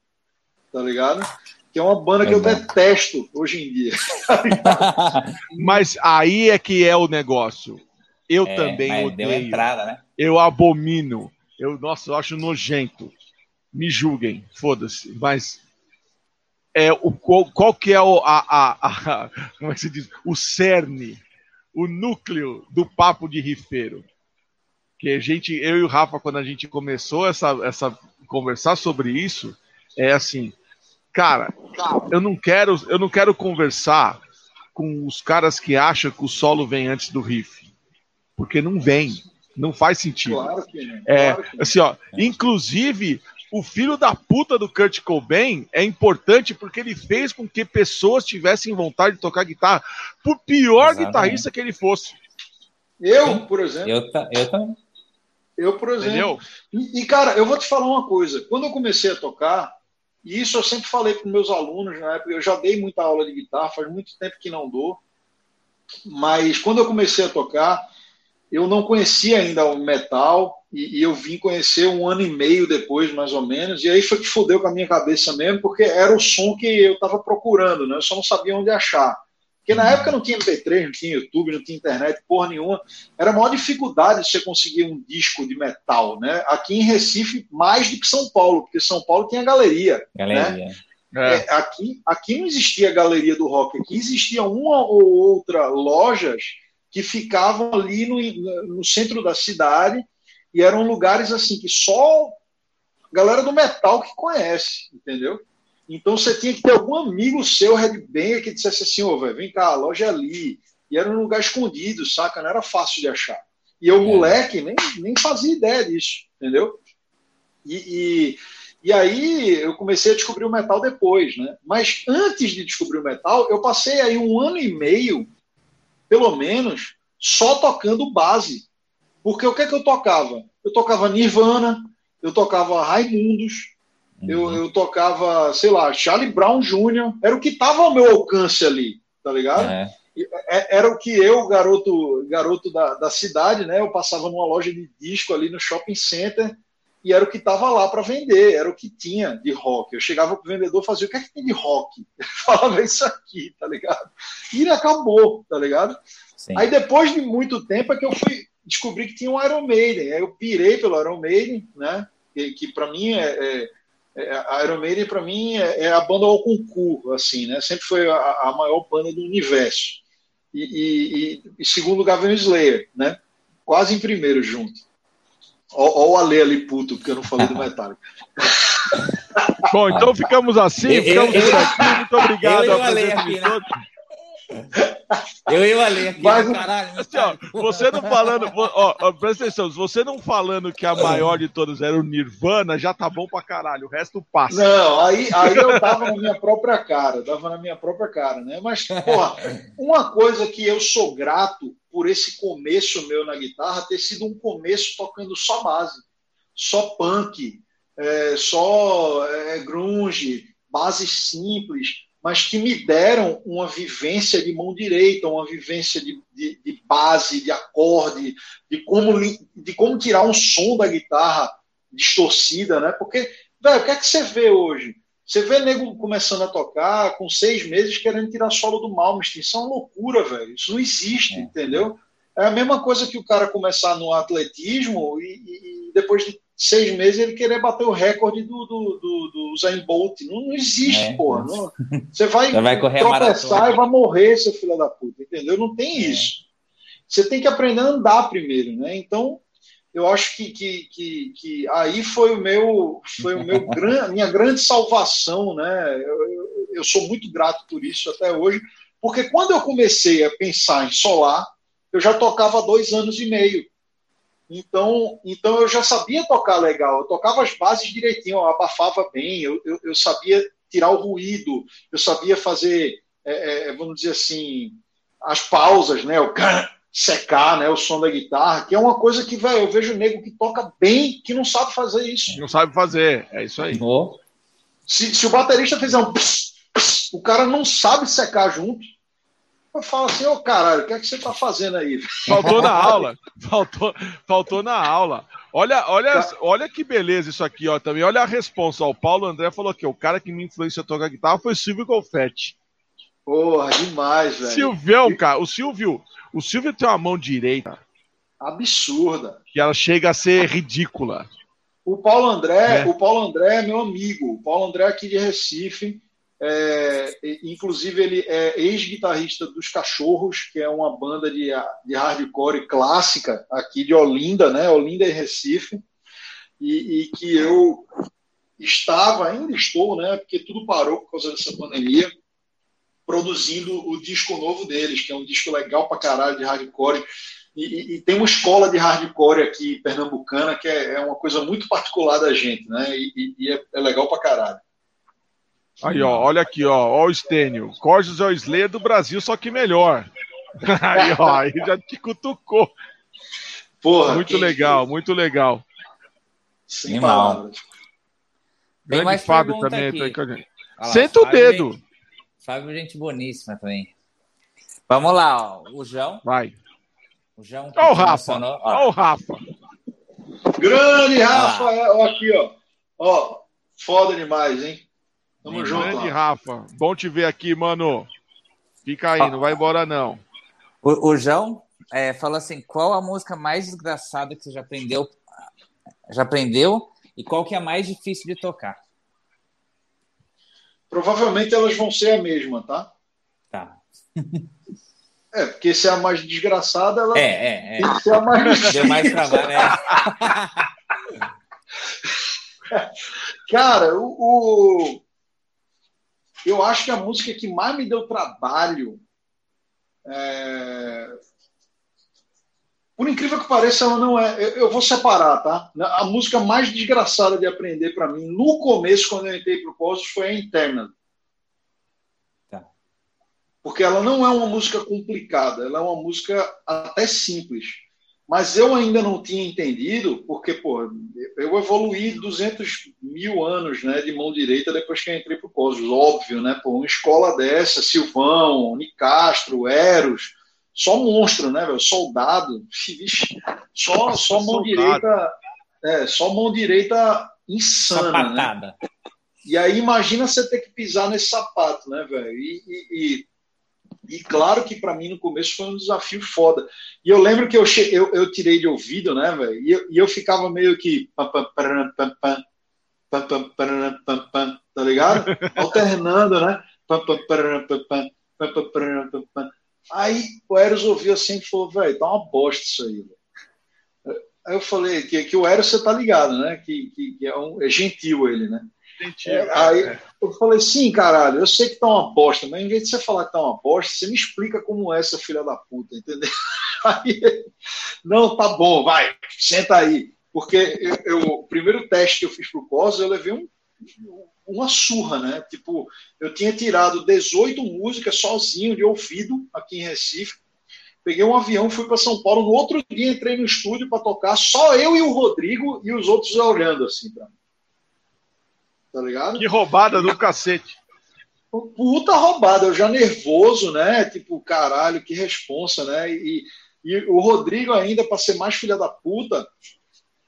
tá ligado? Que é uma banda é que eu detesto hoje em dia. mas aí é que é o negócio. Eu é, também odeio. Entrada, né? Eu abomino. Eu, nossa, eu acho nojento. Me julguem, foda-se. Mas é o qual, qual que é o a, a, a, como é que se diz? O cerne o núcleo do papo de rifeiro. Que a gente, eu e o Rafa, quando a gente começou essa, essa conversar sobre isso, é assim, cara, eu não quero, eu não quero conversar com os caras que acham que o solo vem antes do riff, porque não vem, não faz sentido. Claro que não. É, claro que assim, ó, inclusive o filho da puta do Kurt Cobain é importante porque ele fez com que pessoas tivessem vontade de tocar guitarra, por pior Exatamente. guitarrista que ele fosse. Eu, por exemplo. Eu, eu também. Eu, por exemplo. E, e, cara, eu vou te falar uma coisa. Quando eu comecei a tocar, e isso eu sempre falei para meus alunos na época, eu já dei muita aula de guitarra, faz muito tempo que não dou. Mas quando eu comecei a tocar, eu não conhecia ainda o metal e, e, eu vim conhecer um ano e meio depois, mais ou menos, e aí foi que fudeu com a minha cabeça mesmo, porque era o som que eu estava procurando, né? Eu só não sabia onde achar. Porque na época não tinha MP3, não tinha YouTube, não tinha internet, porra nenhuma. Era a maior dificuldade de você conseguir um disco de metal, né? Aqui em Recife, mais do que São Paulo, porque São Paulo tinha galeria. Galeria. Né? É. É, aqui, aqui não existia galeria do rock, aqui existia uma ou outra lojas que ficavam ali no, no centro da cidade e eram lugares assim que só a galera do metal que conhece, entendeu? Então você tinha que ter algum amigo seu, Red Banger, que dissesse assim, ô, oh, vem cá, a loja é ali. E era um lugar escondido, saca? Não era fácil de achar. E eu, é. moleque, nem, nem fazia ideia disso, entendeu? E, E aí eu comecei a descobrir o metal depois, né? Mas antes de descobrir o metal, eu passei aí um ano e meio, pelo menos, só tocando base. Porque o que é que eu tocava? Eu tocava Nirvana, eu tocava Raimundos, uhum. eu, eu tocava, sei lá, Charlie Brown Jr., era o que estava ao meu alcance ali, tá ligado? É. é. Era o que eu, garoto, garoto da, da cidade, né? Eu passava numa loja de disco ali no shopping center e era o que estava lá para vender, era o que tinha de rock. Eu chegava pro vendedor e fazia, o que é que tem de rock? Ele falava isso aqui, tá ligado? E ele acabou, tá ligado? Sim. Aí depois de muito tempo é que eu fui descobrir que tinha um Iron Maiden. Aí eu pirei pelo Iron Maiden, né? Que, que para mim é, é, é, a Iron Maiden para mim é, é, a banda ao concurso, assim, né? Sempre foi a, a maior banda do universo. E, e, e, e segundo lugar vem o Slayer, né? Quase em primeiro junto. Olha o Ale ali puto, porque eu não falei do Metallica. Bom, então ficamos assim, ficamos por aqui. Muito obrigado eu, eu a presença aqui, de né? todos. Eu e o Ale aqui, Mas, caralho. Assim, ó, você não falando, ó, ó, presta atenção, você não falando que a maior de todas era o Nirvana, já tá bom pra caralho, o resto passa. Não, aí, aí eu tava na minha própria cara, tava na minha própria cara, né? Mas, porra, uma coisa que eu sou grato por esse começo meu na guitarra ter sido um começo tocando só base, só punk, é, só é, grunge, bases simples mas que me deram uma vivência de mão direita, uma vivência de, de, de base, de acorde, de como, de como tirar um som da guitarra distorcida, né? Porque, velho, o que é que você vê hoje? Você vê nego começando a tocar com seis meses querendo tirar solo do Malmsteen. Isso é uma loucura, velho. Isso não existe, é. entendeu? É a mesma coisa que o cara começar no atletismo e, e depois de seis meses ele querer bater o recorde do, do, do, do Zayn Bolt. Não, não existe, é, porra. Não, você vai, vai correr tropeçar e vai morrer, seu filho da puta, entendeu? Não tem é. isso. Você tem que aprender a andar primeiro, né? Então, eu acho que, que, que, que aí foi o meu, foi o meu gran, minha grande salvação, né? Eu, eu, eu sou muito grato por isso até hoje, porque quando eu comecei a pensar em solar, eu já tocava dois anos e meio. Então, então eu já sabia tocar legal, eu tocava as bases direitinho, eu abafava bem, eu, eu, eu sabia tirar o ruído, eu sabia fazer, é, é, vamos dizer assim, as pausas, né? O secar, né? O som da guitarra, que é uma coisa que, velho, eu vejo nego que toca bem que não sabe fazer isso. Não sabe fazer, é isso aí. Oh. Se, se o baterista fizer um pss, pss, o cara não sabe secar junto, eu falo assim, ô oh, caralho, o que é que você tá fazendo aí? Faltou na aula. Faltou, faltou na aula. Olha, olha, olha que beleza isso aqui, ó. Também olha a resposta. O Paulo André falou que o cara que me influenciou a tocar guitarra foi o Silvio Golfetti. Porra, demais, velho. Silvião, cara, o Silvio, o Silvio tem uma mão direita absurda. Que ela chega a ser ridícula. O Paulo André, é. o Paulo André é meu amigo. O Paulo André é aqui de Recife. É, inclusive, ele é ex-guitarrista dos Cachorros, que é uma banda de, de hardcore clássica aqui de Olinda, né? Olinda e Recife, e, e, que eu estava, ainda estou, né? Porque tudo parou por causa dessa pandemia, produzindo o disco novo deles, que é um disco legal pra caralho de hardcore. E, e, tem uma escola de hardcore aqui pernambucana que é, é uma coisa muito particular da gente, né? E, e é, é legal pra caralho. Aí, ó, olha aqui, ó, ó o Stênio. Corsos é o Slayer do Brasil, só que melhor. Aí, ó, aí já te cutucou. Porra, muito legal, muito legal. Sem palavras. Grande Fábio também aqui. tá aí com a gente. Senta o dedo. Fábio, gente boníssima também. Vamos lá, ó. O João. Vai. O João. Ó o Rafa. Ó o Rafa. Grande Rafa. Ó, aqui, ó. Ó, foda demais, hein? Tamo junto. Grande Rafa. Bom te ver aqui, mano. Fica aí, não vai embora não. O, o João é, falou assim: qual a música mais desgraçada que você já aprendeu? Já aprendeu? E qual que é a mais difícil de tocar? Provavelmente elas vão ser a mesma, tá? Tá. É, porque se é a mais desgraçada, ela é, é, é. tem que ser a mais. Deu mais trabalho, é. Cara, o, o, eu acho que a música que mais me deu trabalho é... por incrível que pareça, ela não é. Eu, eu, vou separar, tá? A música mais desgraçada de aprender para mim, no começo, quando eu entrei pro Cosmos, foi a Interna. Tá. Porque ela não é uma música complicada, ela é uma música até simples. Mas eu ainda não tinha entendido, porque, pô, eu evoluí 200 mil anos né, de mão direita depois que eu entrei pro Cosmos, óbvio, né? Pô, uma escola dessa, Silvão, Nicastro, Eros só monstro, né, velho? Soldado, só, só mão direita, é, só mão direita insana, né? E aí imagina você ter que pisar nesse sapato, né, velho? E, e, e, e, claro que para mim no começo foi um desafio foda. E eu lembro que eu, che... eu, eu tirei de ouvido, né, velho? E eu, e eu ficava meio que tá ligado? Alternando, né? Aí o Eros ouviu assim e falou, velho, tá uma bosta isso aí. Aí eu falei que, que o Eros você tá ligado, né? Que, que, que é, um, é gentil ele, né? Gentil. É, aí é. eu falei, sim, caralho, eu sei que tá uma bosta, mas em vez de você falar que tá uma bosta, você me explica como é essa filha da puta, entendeu? Aí, não, tá bom, vai, senta aí. Porque eu, eu o primeiro teste que eu fiz pro COS, eu levei um, uma surra, né? Tipo, eu tinha tirado 18 músicas sozinho de ouvido aqui em Recife. Peguei um avião, fui para São Paulo. No outro dia entrei no estúdio para tocar, só eu e o Rodrigo e os outros olhando assim para mim. Tá ligado? Que roubada do cacete. Puta roubada, eu já nervoso, né? Tipo, caralho, que responsa, né? E, e o Rodrigo ainda, para ser mais filha da puta,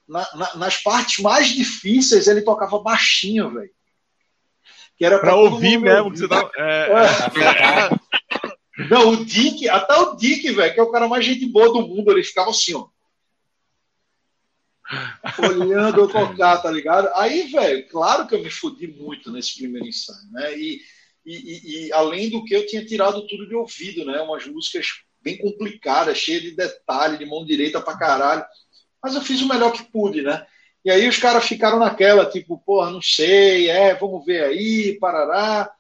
na, na, nas partes mais difíceis ele tocava baixinho, velho. Que era para ouvir mesmo. Que você tá, é, é. Não, o Dick, até o Dick, velho, que é o cara mais gente boa do mundo, ele ficava assim, ó. Olhando eu tocar, tá ligado? Aí, velho, claro que eu me fodi muito nesse primeiro ensaio, né? E, e, e, e, além do que eu tinha tirado tudo de ouvido, né? Umas músicas bem complicadas, cheias de detalhe, de mão direita pra caralho. Mas eu fiz o melhor que pude, né? E aí os caras ficaram naquela, tipo, porra, não sei, é, vamos ver aí, parará.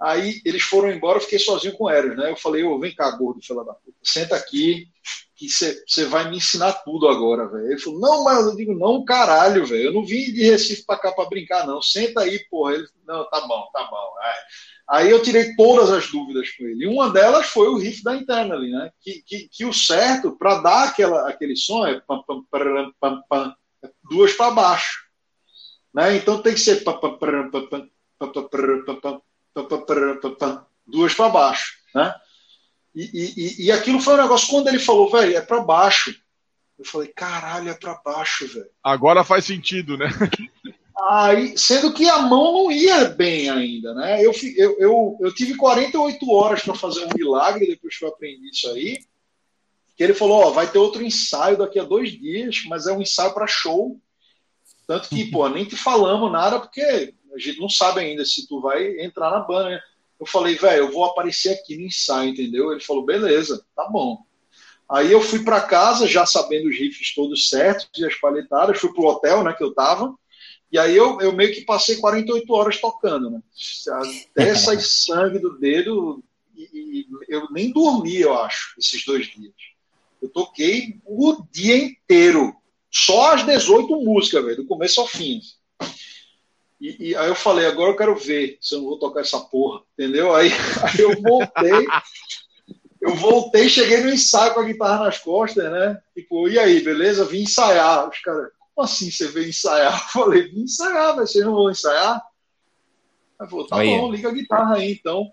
Aí eles foram embora, eu fiquei sozinho com Eros, né? Eu falei, ô, vem cá, gordo, filha da puta, senta aqui, que você vai me ensinar tudo agora, velho. Ele falou, não, mas eu digo, não, caralho, velho, eu não vim de Recife pra cá pra brincar, não, senta aí, porra. Ele, não, tá bom, tá bom. Aí eu tirei todas as dúvidas com ele. E uma delas foi o riff da Internally, né? Que, que, que o certo, para dar aquela, aquele som, é pam, pam, pam, pam, pam, duas para baixo. Né? Então tem que ser duas para baixo. Né? E, e, e aquilo foi um negócio, quando ele falou, velho, é para baixo. Eu falei, caralho, é para baixo, velho. Agora faz sentido, né? Aí, sendo que a mão não ia bem ainda, né? Eu, eu, eu, eu tive 48 horas para fazer um milagre depois que eu aprendi isso aí que ele falou, ó, vai ter outro ensaio daqui a dois dias, mas é um ensaio para show. Tanto que, pô, nem te falamos nada, porque a gente não sabe ainda se tu vai entrar na banda, né? Eu falei, velho, eu vou aparecer aqui no ensaio, entendeu? Ele falou, beleza, tá bom. Aí eu fui para casa, já sabendo os riffs todos certos e as palhetadas, fui pro hotel, né, que eu tava, e aí eu, eu meio que passei 48 horas tocando, né? Até sangue do dedo, e, e eu nem dormi, eu acho, esses dois dias. Eu toquei o dia inteiro. Só as 18 músicas, velho, do começo ao fim. E, e, aí eu falei, agora eu quero ver se eu não vou tocar essa porra, entendeu? Aí, aí eu voltei, eu voltei, cheguei no ensaio com a guitarra nas costas, né? Tipo, e aí, beleza? Vim ensaiar. Os caras, assim você veio ensaiar? Eu falei, vim ensaiar, mas vocês não vão ensaiar? Aí falou, tá bom, liga a guitarra aí então.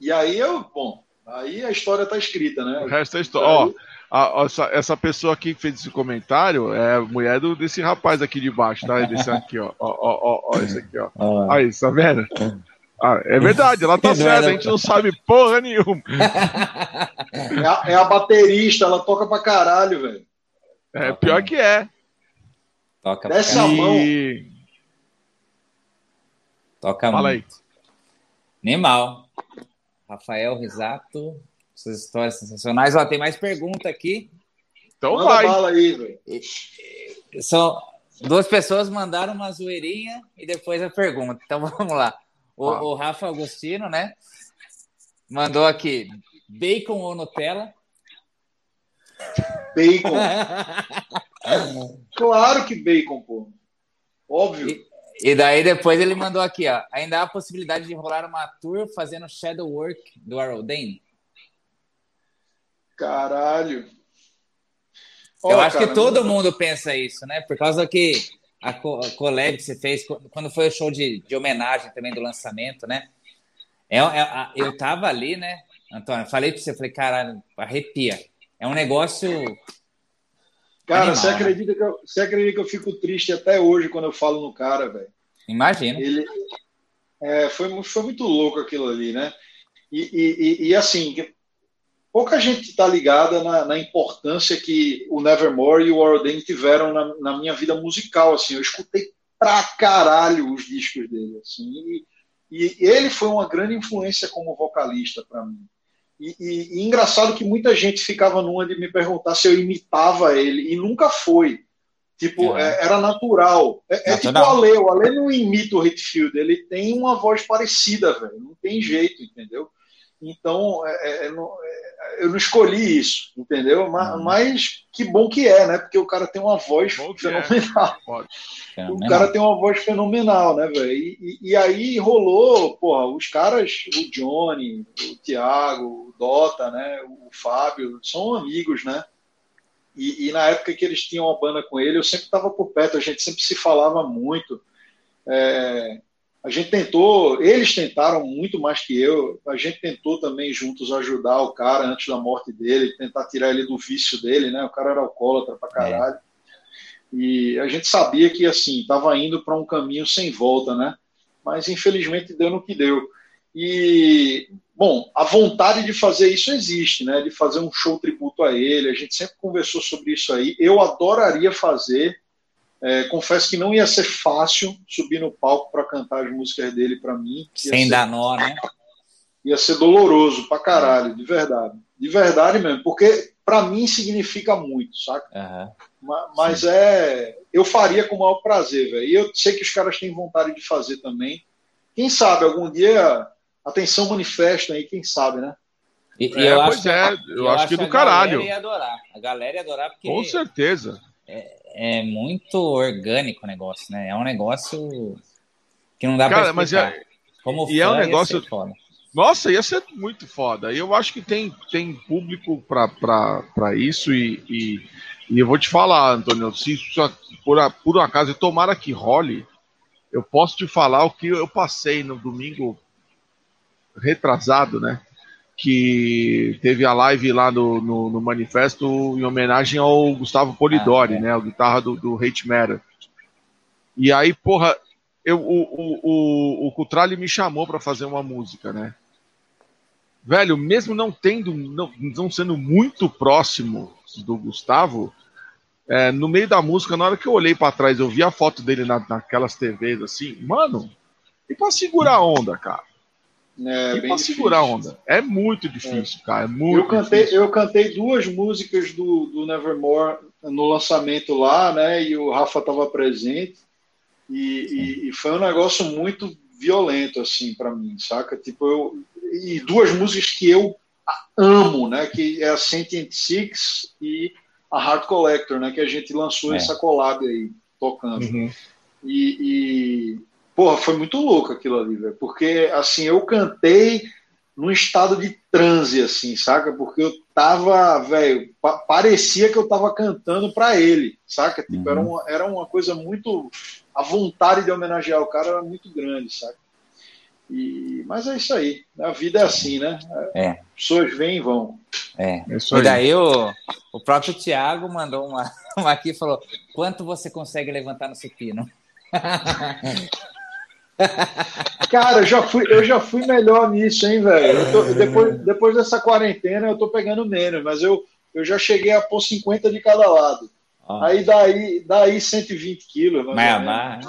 E aí eu, bom, Aí a história está escrita, né? O resto é história. Ó, a, essa, essa pessoa aqui que fez esse comentário é a mulher do, desse rapaz aqui de baixo, tá? Desse aqui, ó. Ó, ó, ó, ó esse aqui, ó. Ah. Aí, tá vendo? Ah, é verdade, ela tá certa, a gente não sabe porra nenhuma. É a, é a baterista, ela toca pra caralho, velho. É, pior que é. Toca Desce a mão. Toca Fala muito. aí. Animal. Rafael Risato, suas histórias sensacionais. Ó, tem mais pergunta aqui. Então Manda vai. Bala aí, velho. São duas pessoas mandaram uma zoeirinha e depois a pergunta. Então vamos lá. O, ah. o Rafa Agostino, né? Mandou aqui bacon ou Nutella? bacon. claro que bacon, pô. Óbvio. E, e, daí depois ele mandou aqui, ó. Ainda há a possibilidade de rolar uma tour fazendo shadow work do Arrow Dane. Caralho. Eu acho cara, que todo não... mundo pensa isso, né? Por causa que a, co a collab que você fez quando foi o show de, de homenagem também do lançamento, né? É, é, eu tava ali, né, Antônio? Falei pra você, falei, caralho, arrepia. É um negócio. Cara, animal, você, né? acredita né? que eu, você acredita que eu fico triste até hoje quando eu falo no cara, velho? Imagina. Ele, é, foi, foi muito louco aquilo ali, né? E, e, e assim, pouca gente está ligada na, na, importância que o Nevermore e o Ordain tiveram na, na, minha vida musical. Assim, eu escutei pra caralho os discos dele. Assim, e, e ele foi uma grande influência como vocalista para mim. E, e, e, engraçado que muita gente ficava numa de me perguntar se eu imitava ele, e nunca foi. Tipo, é. É, era natural. É, é tipo o Ale, o Ale não imita o Hitfield, ele tem uma voz parecida, velho. Não tem jeito, entendeu? Então, é, é, eu não escolhi isso, entendeu? Mas, uhum. mas, que bom que é, né? Porque o cara tem uma voz bom fenomenal. É. O cara tem uma voz fenomenal, né, velho? E, e, aí rolou, porra, os caras, o Johnny, o Thiago, o Dota, né? O Fábio, são amigos, né? E, e na época que eles tinham a banda com ele, eu sempre estava por perto, a gente sempre se falava muito. É, a gente tentou, eles tentaram muito mais que eu, a gente tentou também juntos ajudar o cara antes da morte dele, tentar tirar ele do vício dele, né? O cara era alcoólatra pra caralho. É. E a gente sabia que, assim, estava indo para um caminho sem volta, né? Mas infelizmente deu no que deu. E, bom, a vontade de fazer isso existe, né? De fazer um show tributo a ele, a gente sempre conversou sobre isso aí. Eu adoraria fazer é, confesso que não ia ser fácil subir no palco para cantar as músicas dele para mim. Sem ser, dar nó, né? Ia ser doloroso pra caralho, de verdade. De verdade mesmo, porque para mim significa muito, saca? Uhum. Mas, mas é. Eu faria com o maior prazer, velho. E eu sei que os caras têm vontade de fazer também. Quem sabe, algum dia, atenção manifesta aí, quem sabe, né? E, e é, eu acho, é, eu, eu acho, que do caralho. A galera ia adorar. A galera ia adorar porque. Com certeza. É, é muito orgânico o negócio, né? É um negócio que não dá Cara, pra explicar. Mas é, Como e é um negócio Nossa, ia ser muito foda. Eu acho que tem, tem público para isso e, e, e, eu vou te falar, Antônio, se por, por acaso, tomara que role, eu posso te falar o que eu passei no domingo retrasado, né? Que teve a live lá no, no, no, manifesto em homenagem ao Gustavo Polidori, ah, é. né? O guitarra do, do Hate Matter. E aí, porra, eu, o, o, o, o Cutrali me chamou para fazer uma música, né? Velho, mesmo não tendo, não, não sendo muito próximo do Gustavo, é, no meio da música, na hora que eu olhei para trás, eu vi a foto dele na, naquelas TVs assim, mano, e pra segurar a onda, cara? É, e pra segurar a onda. É muito difícil, é. cara. É muito eu, cantei, difícil. eu cantei duas músicas do, do Nevermore no lançamento lá, né? E o Rafa estava presente. E, e, e, foi um negócio muito violento, assim, para mim, saca? Tipo, eu. E duas músicas que eu amo, né? Que é a Sentient Six e a Heart Collector, né? Que a gente lançou é. essa collab aí, tocando. Uhum. E, e, Porra, foi muito louco aquilo ali, velho. Porque, assim, eu cantei num estado de transe, assim, saca? Porque eu tava, velho, pa parecia que eu tava cantando para ele, saca? Tipo, uhum. era, uma, era uma coisa muito. A vontade de homenagear o cara era muito grande, saca? E, mas é isso aí. A vida é assim, né? É. Pessoas vêm e vão. É. é e daí o, o próprio Tiago mandou uma, uma aqui e falou: quanto você consegue levantar no supino? Cara, eu já fui, eu já fui melhor nisso, hein, velho? Depois, depois dessa quarentena eu tô pegando menos, mas eu, eu já cheguei a pôr 50 de cada lado. Ah. Aí daí, daí 120 quilos. Mas, mas...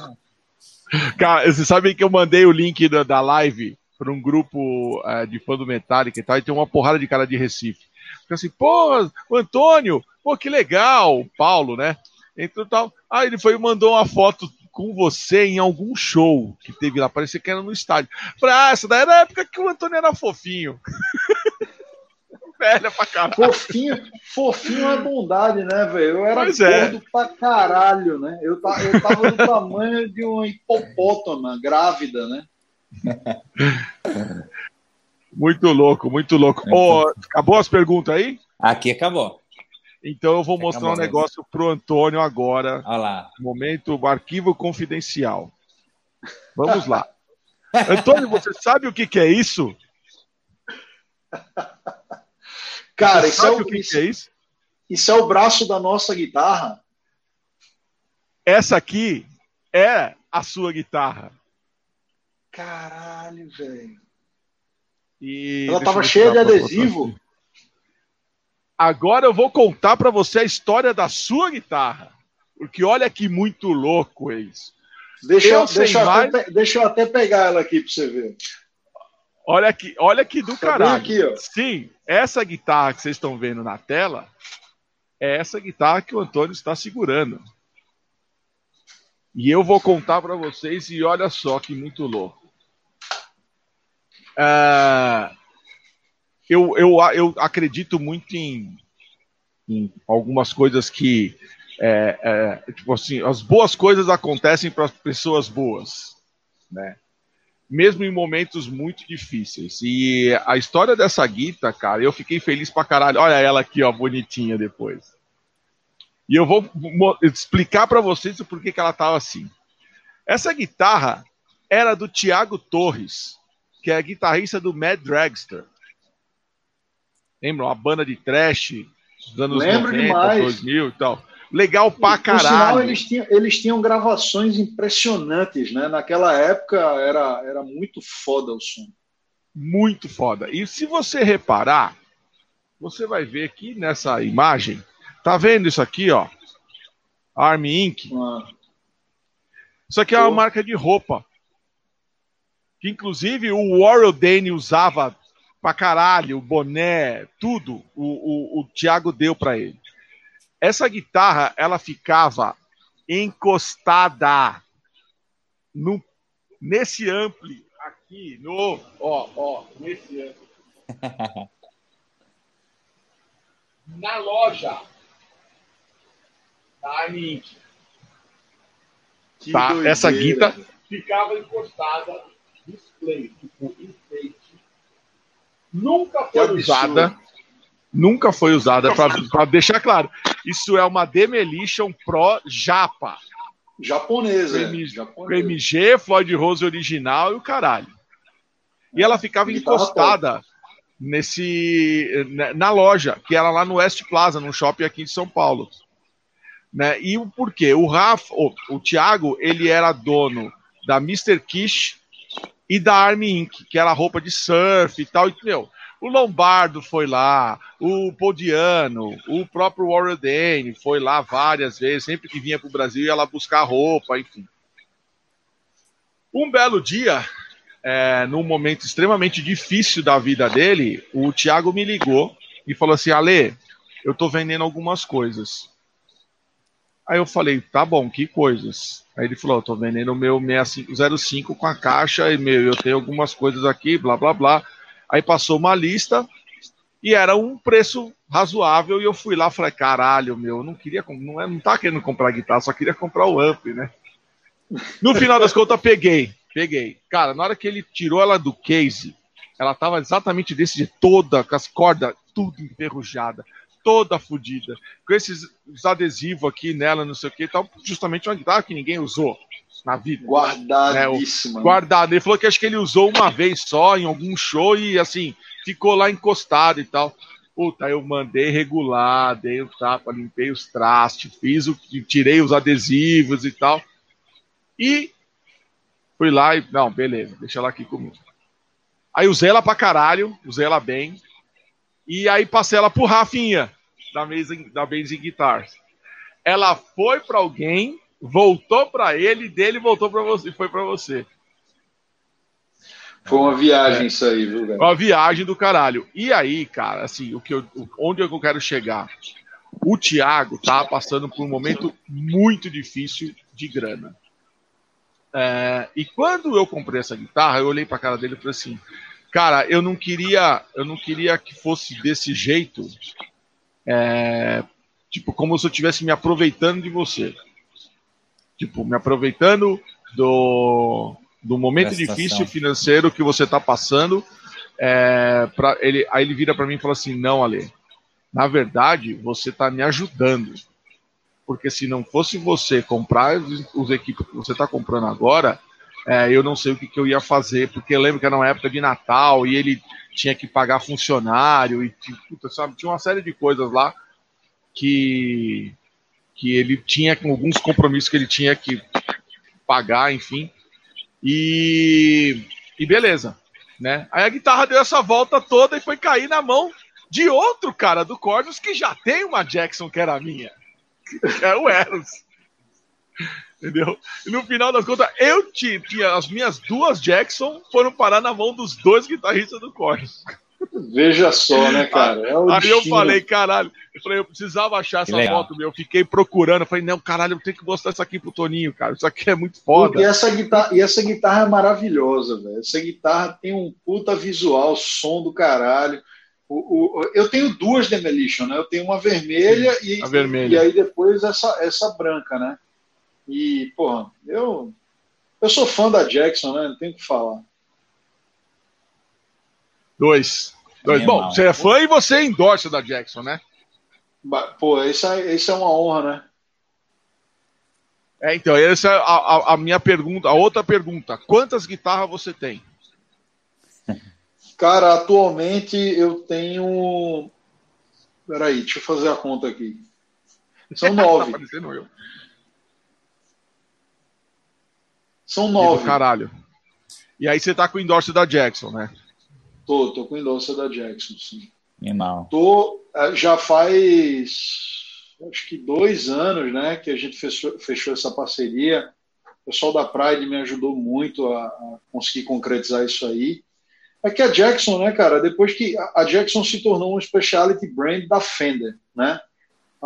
Cara, vocês sabem que eu mandei o link da, da live para um grupo uh, de fã do Metallica e tal, e tem uma porrada de cara de Recife. Fica assim, pô, o Antônio, pô, que legal, o Paulo, né? Então tal. Aí ele foi e mandou uma foto com você em algum show que teve lá. Parecia que era no estádio. Falei, ah, essa daí era a época que o Antônio era fofinho. velha pra caralho. Fofinho, fofinho é bondade, né, velho? Eu era pois é. gordo é. pra caralho, né? Eu, tá, eu tava do tamanho de uma hipopótama grávida, né? Muito louco, muito louco. Oh, acabou as perguntas aí? Aqui acabou. Então eu vou mostrar um negócio pro Antônio agora. Olha lá. Momento arquivo confidencial. Vamos lá. Antônio, você sabe o que, que é isso? Cara, isso é, o, que, que é isso? Isso é o braço da nossa guitarra. Essa aqui é a sua guitarra. Caralho, velho. Ela tava cheia de adesivo. Agora eu vou contar para você a história da sua guitarra. Porque olha que muito louco é isso. Deixa eu, deixa, eu mais... até, deixa eu até pegar ela aqui para você ver. Olha aqui, olha aqui do tá caralho. Aqui. Sim, essa guitarra que vocês estão vendo na tela é essa guitarra que o Antônio está segurando. E eu vou contar para vocês e olha só que muito louco. Uh, eu, eu, eu acredito muito em, em algumas coisas que é, é, tipo assim, as boas coisas acontecem para pessoas boas, né? Mesmo em momentos muito difíceis. E a história dessa guita, cara, eu fiquei feliz pra caralho. Olha ela aqui, ó, bonitinha depois. E eu vou explicar para vocês o porquê que ela tava assim. Essa guitarra era do Tiago Torres, que é guitarrista do Mad Dragster. Lembra? Uma banda de trash dos anos Lembro 90, demais. 2000 e tal. Legal pra caralho. Sinal, eles tinham, eles tinham gravações impressionantes, né? Naquela época era, era muito foda o som. Muito foda. E se você reparar, você vai ver aqui nessa imagem, tá vendo isso aqui, ó? Army Inc. Ah. Isso aqui é uma marca de roupa que inclusive o Warren Dane usava pra caralho, o boné, tudo, o, o, o Thiago deu para ele. Essa guitarra, ela ficava encostada no, nesse ampli aqui, no, ó, ó, nesse ampli. Na loja da Armink. Tá, essa guitarra ficava encostada display, tipo enfeite, nunca foi usada. Nunca foi usada, para deixar claro. Isso é uma Demolition Pro Japa. Japonesa. M, japonesa. MG, Floyd Rose original e o caralho. E ela ficava encostada nesse na loja, que era lá no West Plaza, num shopping aqui em São Paulo. Né? E o porquê? O Rafa, o, o Thiago, ele era dono da Mr. Kish e da Army Inc., que era roupa de surf e tal. E, meu, o Lombardo foi lá, o Podiano, o próprio Warren Dane foi lá várias vezes, sempre que vinha para o Brasil ia lá buscar roupa, enfim. Um belo dia, é, num momento extremamente difícil da vida dele, o Thiago me ligou e falou assim: Ale, eu tô vendendo algumas coisas. Aí eu falei, tá bom, que coisas? Aí ele falou, tô vendendo o meu 6505 com a caixa e meu, eu tenho algumas coisas aqui, blá blá blá. Aí passou uma lista e era um preço razoável e eu fui lá, falei, caralho, meu, eu não queria, não, é, não tá querendo comprar guitarra, só queria comprar o amp, né? No final das contas, peguei, peguei. Cara, na hora que ele tirou ela do case, ela tava exatamente desse de toda, com as cordas tudo enferrujada toda fodida, com esses adesivos aqui nela, não sei o que, tal, justamente uma guitarra que ninguém usou na vida. Guardadíssima. Né? Guardado. Ele falou que acho que ele usou uma vez só em algum show e assim, ficou lá encostado e tal. Puta, eu mandei regular, dei o tapa, limpei os trastes, fiz o tirei os adesivos e tal. E fui lá e. Não, beleza, deixa ela aqui comigo. Aí usei ela pra caralho, usei ela bem. E aí passei ela pro Rafinha da Amazing, da Amazing Guitars. Ela foi para alguém, voltou para ele, dele voltou para você, foi para você. Foi uma viagem é. isso aí, viu, velho? Uma viagem do caralho. E aí, cara, assim, o que eu, onde eu quero chegar? O Thiago tá passando por um momento muito difícil de grana. É, e quando eu comprei essa guitarra, eu olhei para cara dele e falei assim: cara, eu não queria, eu não queria que fosse desse jeito, é, tipo, como se eu estivesse me aproveitando de você. Tipo, me aproveitando do, do momento difícil financeiro que você está passando. É, pra, ele, aí ele vira para mim e fala assim: Não, Ale, na verdade, você está me ajudando. Porque se não fosse você comprar os, os equipes que você está comprando agora, é, eu não sei o que, que, eu ia fazer, porque lembro que era uma época de Natal e ele tinha que pagar funcionário e puta, sabe, tinha uma série de coisas lá que, que ele tinha alguns compromissos que ele tinha que pagar, enfim. E, e beleza, né? Aí a guitarra deu essa volta toda e foi cair na mão de outro cara do Cornos que já tem uma Jackson que era minha. É o Eros. Entendeu? E no final das contas, eu tinha, tinha as minhas duas Jackson foram parar na mão dos dois guitarristas do Cornos. Veja só, né, cara? É aí destino. eu falei, caralho, eu falei, eu precisava achar essa foto meu. Eu fiquei procurando, eu falei, não, caralho, eu tenho que mostrar isso aqui pro Toninho, cara. Isso aqui é muito foda. E essa guitarra, e essa guitarra é maravilhosa, velho. Essa guitarra tem um puta visual, som do caralho. O, o, eu tenho duas Demolition, né? Eu tenho uma vermelha, Sim, e, vermelha. e aí depois essa, essa branca, né? E, porra, eu, eu sou fã da Jackson, né? Não tem o que falar. Dois. Dois. Bom, você é fã e você endorsa da Jackson, né? Pô, isso é, isso é uma honra, né? É, então, essa é a, a, a minha pergunta. A outra pergunta: quantas guitarras você tem? Cara, atualmente eu tenho. Peraí, deixa eu fazer a conta aqui. São nove. tá eu. São nove. Caralho. E aí você tá com o endorse da Jackson, né? Tô, tô com o endorse da Jackson, sim. Animal. Tô, é, já faz acho que dois anos, né, que a gente fechou, fechou essa parceria. O pessoal da Pride me ajudou muito a, a conseguir concretizar isso aí. É que a Jackson, né, cara, depois que a Jackson se tornou um specialty brand da Fender, né?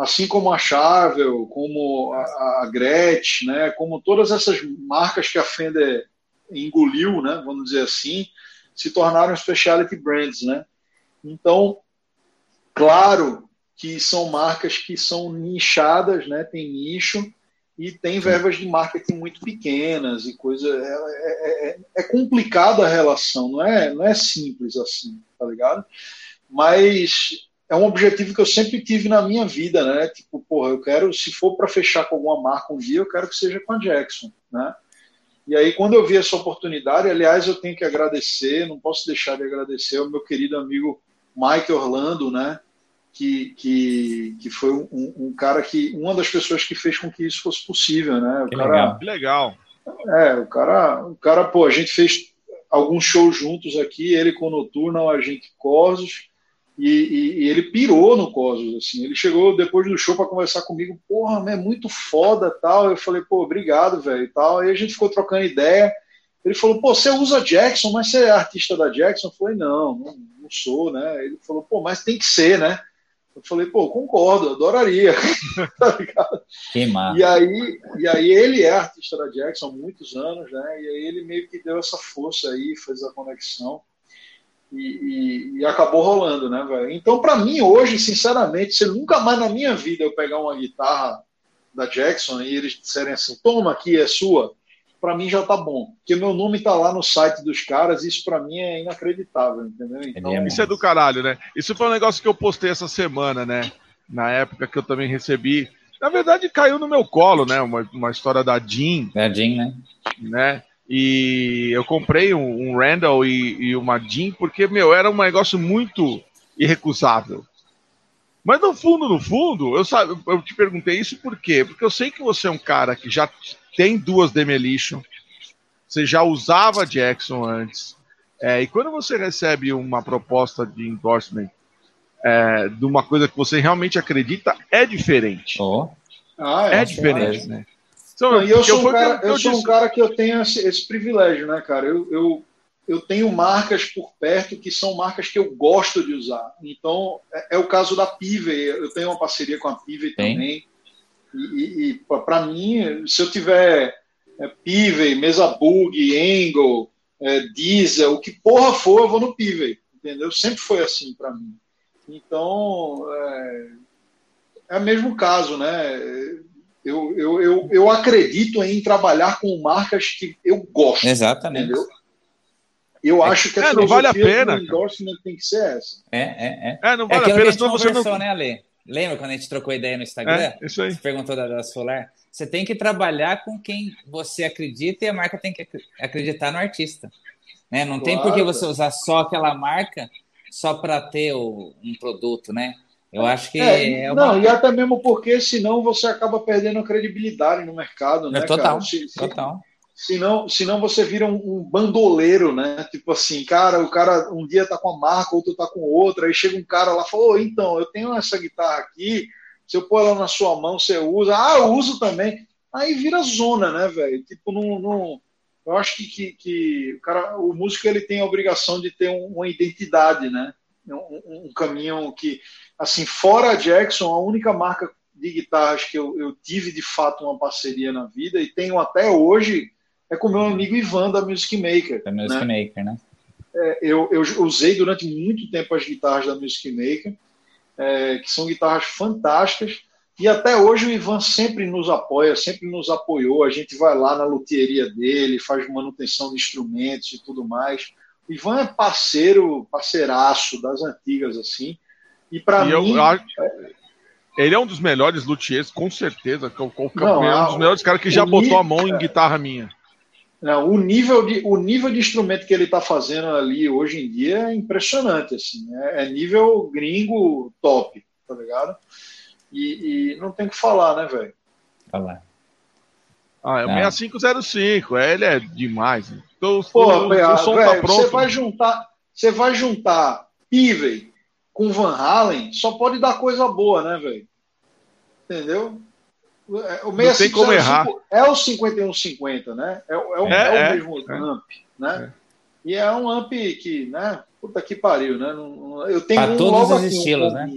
Assim como a Charvel, como a, a Gretsch, né, como todas essas marcas que a Fender engoliu, né, vamos dizer assim, se tornaram specialty brands, né? Então, claro que são marcas que são nichadas, né? Tem nicho e tem verbas de marketing muito pequenas e coisa. É, é, é, é complicada a relação, não é, não é simples assim, tá ligado? Mas é um objetivo que eu sempre tive na minha vida, né? Tipo, porra, eu quero, se for para fechar com alguma marca um dia, eu quero que seja com a Jackson, né? E aí, quando eu vi essa oportunidade, aliás, eu tenho que agradecer, não posso deixar de agradecer ao meu querido amigo Mike Orlando, né? Que, que, que foi um, um, cara que, uma das pessoas que fez com que isso fosse possível, né? O que cara, legal. Que legal. É, o cara, o cara, pô, a gente fez alguns shows juntos aqui, ele com o Noturno, a gente Corsos, e, e, e, ele pirou no Cosmos, assim. Ele chegou depois do show para conversar comigo, porra, é muito foda, tal. Eu falei, pô, obrigado, velho, tal. Aí a gente ficou trocando ideia. Ele falou, pô, você usa Jackson, mas você é artista da Jackson? Eu falei, não, não, não sou, né? Ele falou, pô, mas tem que ser, né? Eu falei, pô, concordo, adoraria. tá ligado? Que massa. E aí, e aí ele é artista da Jackson há muitos anos, né? E aí ele meio que deu essa força aí, fez a conexão. E, e, e, acabou rolando, né, velho? Então, para mim, hoje, sinceramente, se nunca mais na minha vida eu pegar uma guitarra da Jackson e eles disserem assim, toma aqui, é sua, para mim já tá bom. Porque meu nome tá lá no site dos caras, isso para mim é inacreditável, entendeu? Então, é isso é do caralho, né? Isso foi um negócio que eu postei essa semana, né? Na época que eu também recebi. Na verdade, caiu no meu colo, né? Uma, uma história da Jean. Da Jean, né? né? E eu comprei um, um Randall e, e, uma Jean porque, meu, era um negócio muito irrecusável. Mas no fundo, no fundo, eu, sabe, eu te perguntei isso por quê? Porque eu sei que você é um cara que já tem duas Demolition, você já usava Jackson antes, é, e quando você recebe uma proposta de endorsement é, de uma coisa que você realmente acredita, é diferente. Oh. Ah, é, é diferente, né? Então, e eu sou, um cara, eu, eu sou um cara que eu tenho esse, esse privilégio, né, cara? Eu, eu, eu tenho marcas por perto que são marcas que eu gosto de usar. Então, é, é o caso da Pivey. Eu tenho uma parceria com a Pivey também. E, e, e para mim, se eu tiver é, Pivey, Mesa Bug, Angle, é, diesel, o que porra for, eu vou no Pivey, entendeu? Sempre foi assim para mim. Então, é, é o mesmo caso, né? Eu, eu, eu, eu acredito em trabalhar com marcas que eu gosto. Exatamente. Entendeu? Eu acho que a é, não vale a pena, do endorsement tem que ser essa. É, é, é. É, não vale é a pena, senão você não... né, Ale? Lembra quando a gente trocou ideia no Instagram? É, isso aí. Você perguntou da, da Solar. Você tem que trabalhar com quem você acredita e a marca tem que acreditar no artista. Né? Não claro, tem por que você usar só aquela marca só para ter o, um produto, né? Eu acho que é, é uma... Não, e até mesmo porque senão você acaba perdendo credibilidade no mercado, né, total, cara? Se, total. Senão, senão você vira um, um, bandoleiro, né? Tipo assim, cara, o cara um dia tá com a marca, outro tá com outra, aí chega um cara lá e fala, oh, então, eu tenho essa guitarra aqui, se eu pôr ela na sua mão, você usa, ah, eu uso também. Aí vira zona, né, velho? Tipo, não, não, eu acho que, que, que, o, cara, o músico ele tem a obrigação de ter uma identidade, né? Um, um, caminho que, assim, fora a Jackson, a única marca de guitarras que eu, eu tive de fato uma parceria na vida e tenho até hoje é com meu amigo Ivan da Music Maker. Da Music né? Maker, né? É, eu, eu usei durante muito tempo as guitarras da Music Maker, é, que são guitarras fantásticas. E até hoje o Ivan sempre nos apoia, sempre nos apoiou. A gente vai lá na luthieria dele, faz manutenção de instrumentos e tudo mais. O Ivan é parceiro, parceiraço das antigas, assim. E para mim. Eu, eu, ele é um dos melhores luthiers, com certeza. O, o, Não, é um dos melhores caras que já botou nível, a mão em guitarra minha. Não, o nível de o nível de instrumento que ele está fazendo ali hoje em dia é impressionante, assim, é, é nível gringo top, tá ligado? E, e, não tem o que falar, né, velho? Falar. Ah, é o 6505, é, ele é demais. Então, Pô, o, o, som véio, tá pronto. Você vai juntar, você vai juntar Pivey com Van Halen, só pode dar coisa boa, né, velho? Entendeu? É, o 6505 é o 5150, né? É, é, o, é, é o é, mesmo é. amp, né? E é um amp que, né? Puta que pariu, né? Eu tenho pra um todos os aqui, estilos, um né?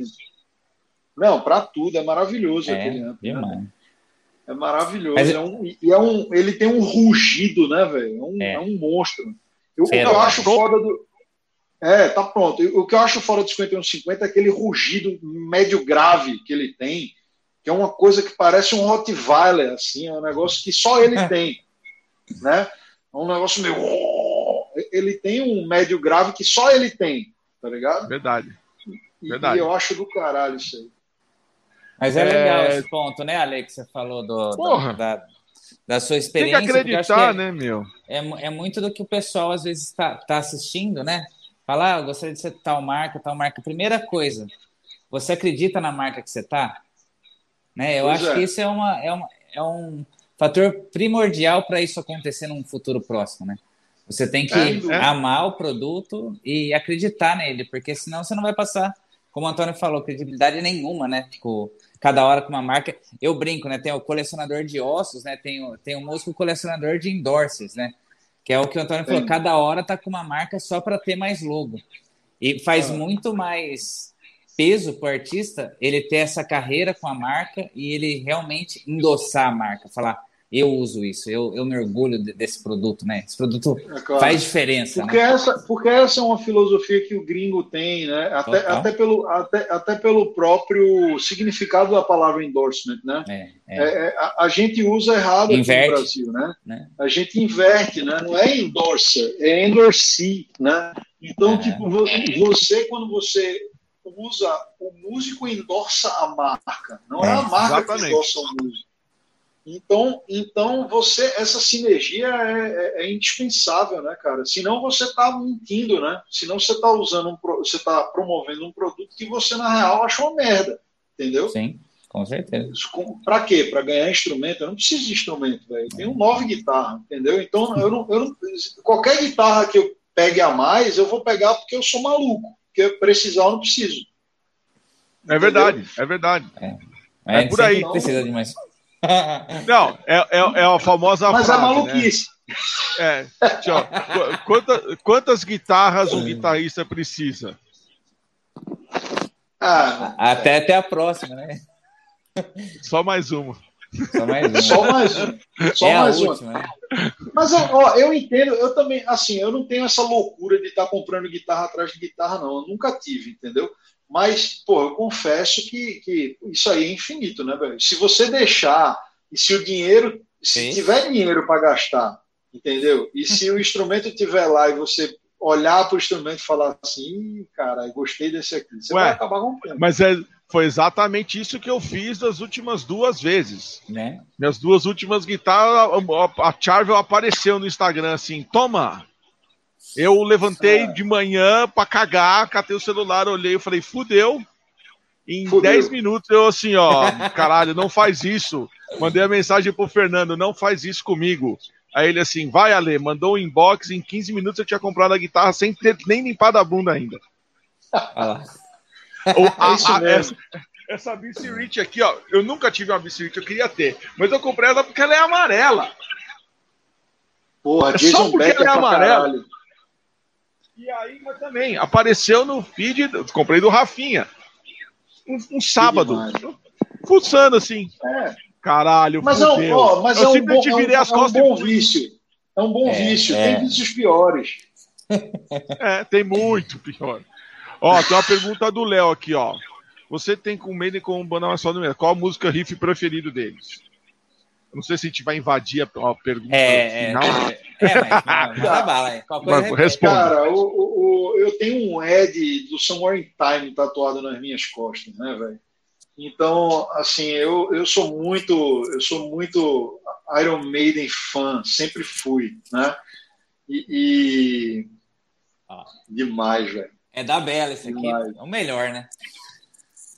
Não, para tudo, é maravilhoso aquele amp. Né? É maravilhoso. Mas... É um, e é um, ele tem um rugido, né, velho? É, um, é. um monstro. Eu, o que eu acho foda do. É, tá pronto. O que eu acho fora do 5150 é aquele rugido médio grave que ele tem que é uma coisa que parece um Rottweiler, assim, é um negócio que só ele tem, né? É um negócio meio... Ele tem um médio grave que só ele tem, tá ligado? Verdade. E, Verdade. e eu acho do caralho isso aí. Mas é, é... legal esse ponto, né, Alex? Você falou do, Porra. Da, da sua experiência. Tem que acreditar, que né, meu? É, é muito do que o pessoal às vezes está tá assistindo, né? Falar, ah, eu gostaria de ser tal marca, tal marca. Primeira coisa, você acredita na marca que você está? Né? Eu pois acho é. que isso é, uma, é, uma, é um fator primordial para isso acontecer num futuro próximo, né? Você tem que é, amar o produto e acreditar nele, porque senão você não vai passar, como o Antônio falou, credibilidade nenhuma, né? Tipo, cada hora com uma marca. Eu brinco, né? Tem o colecionador de ossos, né? Tem o, tem o músico colecionador de endorses, né? Que é o que o Antônio falou, cada hora tá com uma marca só para ter mais logo. E faz ah. muito mais peso para o artista ele ter essa carreira com a marca e ele realmente endossar a marca, falar eu uso isso, eu, eu me orgulho desse produto, né? Esse produto é claro. faz diferença. Porque, né? essa, porque essa é uma filosofia que o gringo tem, né? Até, até, pelo, até, até pelo próprio significado da palavra endorsement, né? É, é. é, é a, a, gente usa errado inverte, aqui no Brasil, né? né? A gente inverte, né? Não é endorser, é endorsee, né? Então, é. tipo, você, quando você usa, o músico endorsa a marca, não é, é a marca exatamente. que endorsa o músico. Então, então você essa sinergia é, é, é indispensável, né, cara? Senão você está mentindo, né? Senão você está usando um, você está promovendo um produto que você na real achou uma merda, entendeu? Sim, com certeza. Para quê? Para ganhar instrumento? Eu não preciso de instrumento, velho. Eu tenho nove guitarras, entendeu? Então eu não, eu não, qualquer guitarra que eu pegue a mais, eu vou pegar porque eu sou maluco porque precisar eu não preciso. É verdade, é verdade. É, é por aí. Precisa de mais. Não, é, é, é a famosa Mas frase, é maluquice. Né? É, tchau. Quanta, quantas guitarras um guitarrista precisa? Ah, até, até a próxima, né? Só mais uma. Só mais um. Só mais um. Só é mais a um. última, né? Mas ó, eu entendo, eu também, assim, eu não tenho essa loucura de estar comprando guitarra atrás de guitarra, não. Eu nunca tive, entendeu? Mas, pô, eu confesso que, que isso aí é infinito, né, velho? Se você deixar, e se o dinheiro, se Sim. tiver dinheiro para gastar, entendeu? E se o instrumento estiver lá e você olhar para o instrumento e falar assim, "Ih, cara, eu gostei desse aqui, você Ué, vai acabar comprando. Mas é, foi exatamente isso que eu fiz das últimas duas vezes. né? Minhas duas últimas guitarras, a, a Charvel apareceu no Instagram assim, toma. Eu levantei É. de manhã pra cagar, catei o celular, olhei e falei, fudeu. Em Fudeu. 10 minutos eu assim, ó, caralho, não faz isso. Mandei a mensagem pro Fernando, não faz isso comigo. Aí ele assim, vai Ale, mandou um inbox, em 15 minutos eu tinha comprado a guitarra sem ter nem limpado a bunda ainda. Olha lá. Ou É a- isso a- essa, essa BC Rich aqui, ó, eu nunca tive uma BC Rich, eu queria ter, mas eu comprei ela porque ela é amarela. Porra, É só Jason porque Becker ele é pra amarelo. caralho. E aí, mas também, apareceu no feed, comprei do Rafinha. Um, um sábado, fuçando assim. É. Caralho, Mas, é um, ó, mas eu é um bom, simplesmente é um, virei as é um costas bom e vício. É um bom É, vício. é. Tem vícios piores. É, tem muito pior. Ó, tem uma pergunta do Léo aqui, ó. Você tem com Maiden como banda mais foda do mesmo. Qual a música riff preferido deles? Eu Não sei se a gente vai invadir a, a pergunta É, é, final. é, mas manda bala coisa, Mas. Cara, o, o- o- eu tenho um Ed do Somewhere in Time tatuado nas minhas costas, né, velho? Então, assim, eu, eu sou muito, eu sou muito Iron Maiden fã, sempre fui, né? E, e- Ah. demais, velho, É da Bela esse aqui. Demais. É o melhor, né?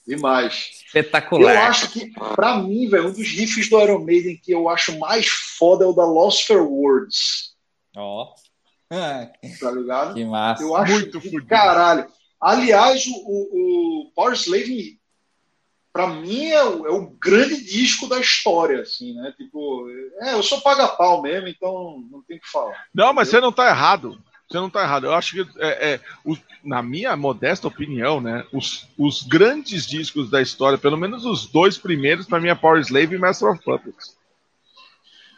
Demais. Eu Espetacular. acho que, pra mim, velho, um dos riffs do Iron Maiden que eu acho mais foda é o da Lost for Words, Ó. Ah, tá ligado? que massa. Eu acho Muito que, fudido. caralho. Aliás, o, o, o Power Slave, pra mim, é o, é o grande disco da história, assim, né? Tipo, é, eu sou paga-pau mesmo, então não tem o que falar. Não, mas você não tá errado. Você não tá errado. Eu acho que, é, é, o- na minha modesta opinião, né, os, os grandes discos da história, pelo menos os dois primeiros, pra mim é Power Slave e Master of Puppets.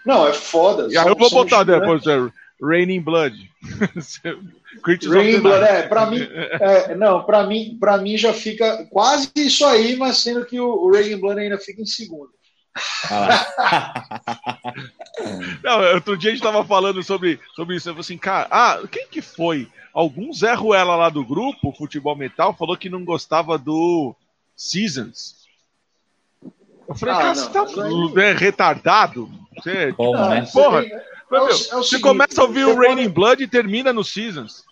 Não, é foda. E aí eu vou botar depois, é, Raining Blood. Creatures of Rain the Blood, é, pra mim, é, não, pra mim, pra mim já fica quase isso aí, mas sendo que o, Rain Blood ainda fica em segundo. Não, outro dia a gente tava falando sobre, sobre isso. Eu falei assim, cara, ah, quem que foi? Algum Zé Ruela lá do grupo, Futebol Metal, falou que não gostava do Seasons. Eu falei, Ah, cara, não, você tá aí- é retardado? Você, Como, Não, né? você Porra, tem- é o- é o você seguinte, começa a ouvir você o Raining pode- Blood e termina no Seasons.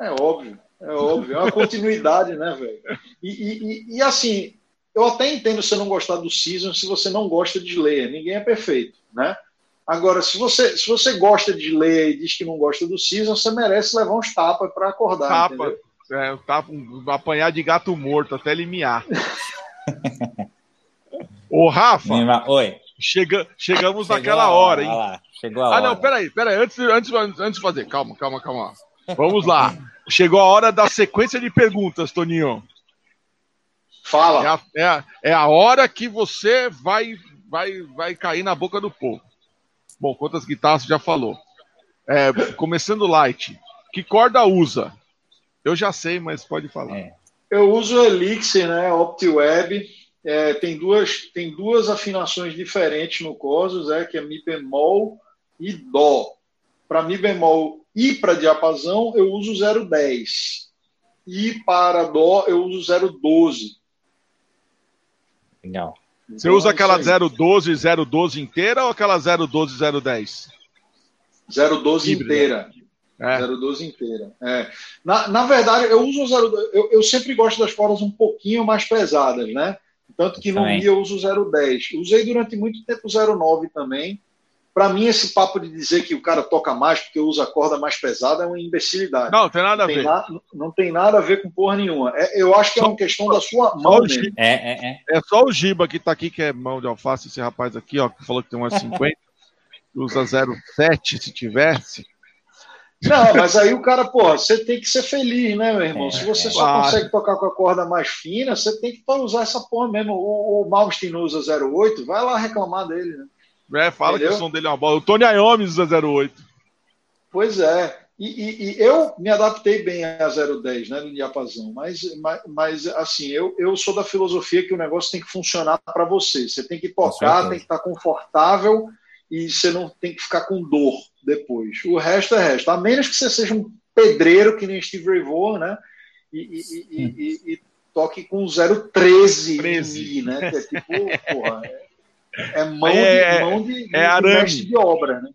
É óbvio, é óbvio, é uma continuidade, né, velho? E, e- e- e, assim, eu até entendo você não gostar do Season se você não gosta de Slayer, ninguém é perfeito, né? Agora, se você, se você gosta de Slayer e diz que não gosta do Season, você merece levar uns tapas para acordar, Tapa, é, tapa, um- apanhar de gato morto até ele miar. Ô, Rafa, Mima- Oi. chega, chegamos Chegou naquela a hora, hein? Lá. Chegou a hora. Ah, não, peraí, peraí. Antes, antes, antes de fazer, calma, calma, calma. Vamos lá. Chegou a hora da sequência de perguntas, Toninho. É Fala. a, é a- é a hora que você vai, vai, vai cair na boca do povo. Bom, quantas guitarras você já falou? É, começando light. Que corda usa? Eu já sei, mas pode falar. É. Eu uso o Elixir, né? OptiWeb. É, tem, duas, tem duas afinações diferentes no Corsos, é, que é Mi bemol e Dó. Para Mi bemol e para diapasão, eu uso 010. E para Dó, eu uso 012. Legal. Você Então, usa é aquela isso aí. 012, 012 inteira ou aquela 012, 010? 012 Híbrida. inteira. É. 012 inteira. É. Na, na verdade, eu uso o 012. Eu, eu sempre gosto das cordas um pouquinho mais pesadas, né? Tanto que no. Mi eu uso o 010. Usei durante muito tempo o 09 também. Para mim, esse papo de dizer que o cara toca mais porque usa a corda mais pesada é uma imbecilidade. Não, tem nada a tem ver. na- não tem nada a ver com porra nenhuma. É- eu acho que é Só- uma questão da sua mão mesmo. É, é, é. é só o Giba que tá aqui, que é mão de alface, esse rapaz aqui, ó, que falou que tem umas 50, que usa 07 se tivesse. Não, mas aí o cara, pô, você tem que ser feliz, né, meu irmão? É, Se você é. só consegue tocar com a corda mais fina, você tem que usar essa porra mesmo. O, o Malmsteen usa 08, vai lá reclamar dele, né? É, fala Entendeu? que o som dele é uma bola. O Tony Iommi usa 08. Pois é. E, e, e, eu me adaptei bem a 010, né, no diapasão, mas, mas, mas, assim, eu, eu sou da filosofia que o negócio tem que funcionar para você. Você tem que tocar, tem que estar confortável e você não tem que ficar com dor depois. O resto é resto. A menos que você seja um pedreiro, que nem Steve Ray Vaughan, né, e, e, e toque com 013 13. né, que é tipo, porra, é, é mão, é, de, mão de, é, é arame. de obra, né?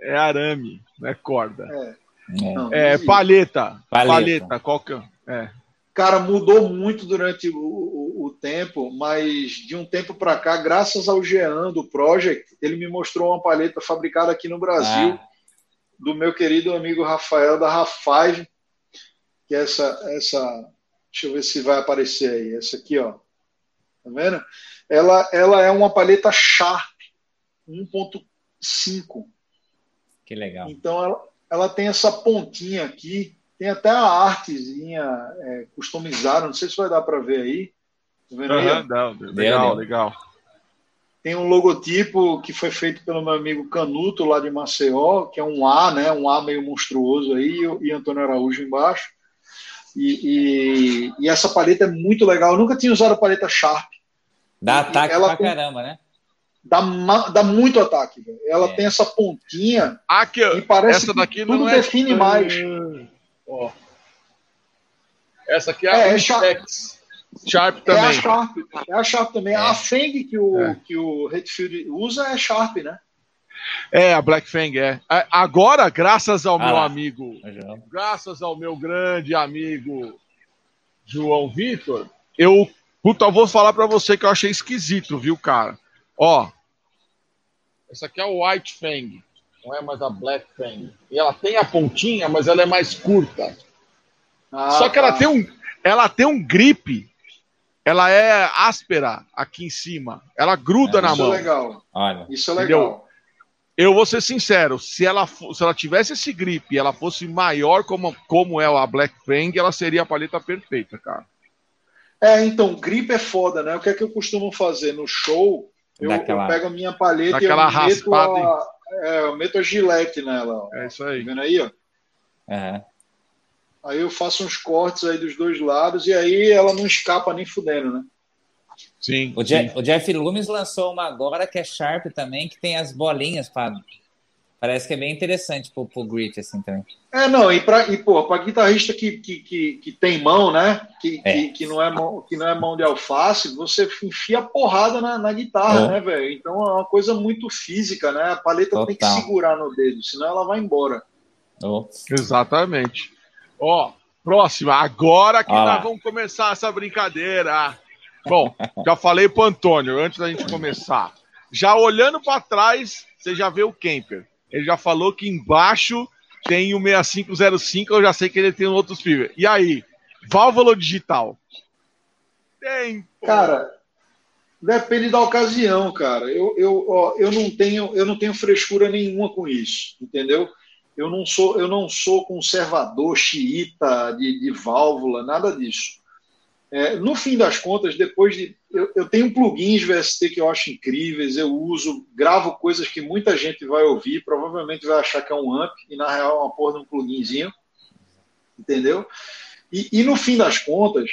É arame, não é corda. É. Não, é, palheta. palheta. Palheta, qual que é? Cara, mudou muito durante o, o, o tempo, mas de um tempo para cá, graças ao Jean do Project, ele me mostrou uma palheta fabricada aqui no Brasil, ah. do meu querido amigo Rafael da Rafage, que é essa, essa. Deixa eu ver se vai aparecer aí. Essa aqui, ó. Tá vendo? Ela, ela é uma palheta Sharp 1.5. Que legal. Então ela, ela tem essa pontinha aqui, tem até a artezinha é, customizada, não sei se vai dar para ver aí. Tá vendo aí? Uhum, não, legal, legal. Tem um logotipo que foi feito pelo meu amigo Canuto, lá de Maceió, que é um A, né? Um A meio monstruoso aí, e Antônio Araújo embaixo. E, e, e, essa paleta é muito legal. Eu nunca tinha usado a paleta Sharp. Dá ataque ela pra tem, caramba, né? dá, dá muito ataque. Véio. Ela é. tem essa pontinha Aqui, e parece essa daqui que tudo não é... define mais. Ó. Essa aqui é, é a é Sharp. Sharp também. É a Sharp, é a Sharp também. É. A Feng que o, é. que o Redfield usa é Sharp, né? É, a Black Fang, é. Agora, graças ao ah, meu amigo, graças ao meu grande amigo João Vitor, eu, puta, eu vou falar para você que eu achei esquisito, viu, cara? Ó, essa aqui é o White Fang, não é mais a Black Fang. E ela tem a pontinha, mas ela é mais curta. Ah, Só que ela tá. tem um, ela tem um grip. Ela é áspera aqui em cima. Ela gruda é, na isso mão. Isso é legal. Olha. Isso é legal. Entendeu? Eu vou ser sincero, se ela, se ela tivesse esse grip e ela fosse maior como, como é a Black Fang, ela seria a paleta perfeita, cara. É, então, grip é foda, né? O que é que eu costumo fazer no show? Eu, daquela, eu pego a minha paleta e eu meto a, é, eu meto a gilete nela. Ó. É isso aí. Tá vendo aí, ó? Uhum. Aí eu faço uns cortes aí dos dois lados e aí ela não escapa nem fudendo, né? Sim. O, Jeff, sim. o Jeff Loomis lançou uma agora que é Sharp também, que tem as bolinhas para Parece que é bem interessante pro, pro Grit, assim, também. É, não, e para e, pô, pra guitarrista que, que, que, que, tem mão, né? Que, é. que, que, não é mão, que não é mão de alface, você enfia porrada na, na guitarra, é. né, velho? Então é uma coisa muito física, né? A paleta Total. tem que segurar no dedo, senão ela vai embora. Oh. Exatamente. Ó, próxima. Agora que nós vamos começar essa brincadeira. Bom, já falei pro Antônio antes da gente começar. Já olhando para trás, você já vê o Kemper. Ele já falou que embaixo tem o 6505, eu já sei que ele tem outros fibras. E aí, válvula digital? Tem. Cara, depende da ocasião, cara. Eu, eu, ó, eu, não tenho, eu não tenho frescura nenhuma com isso, entendeu? Eu não sou, eu não sou conservador, xiita de, de válvula, nada disso. É, no fim das contas, depois de. Eu, eu, tenho plugins VST que eu acho incríveis, eu uso, gravo coisas que muita gente vai ouvir, provavelmente vai achar que é um amp, e na real é uma porra de um pluginzinho. Entendeu? E, e no fim das contas,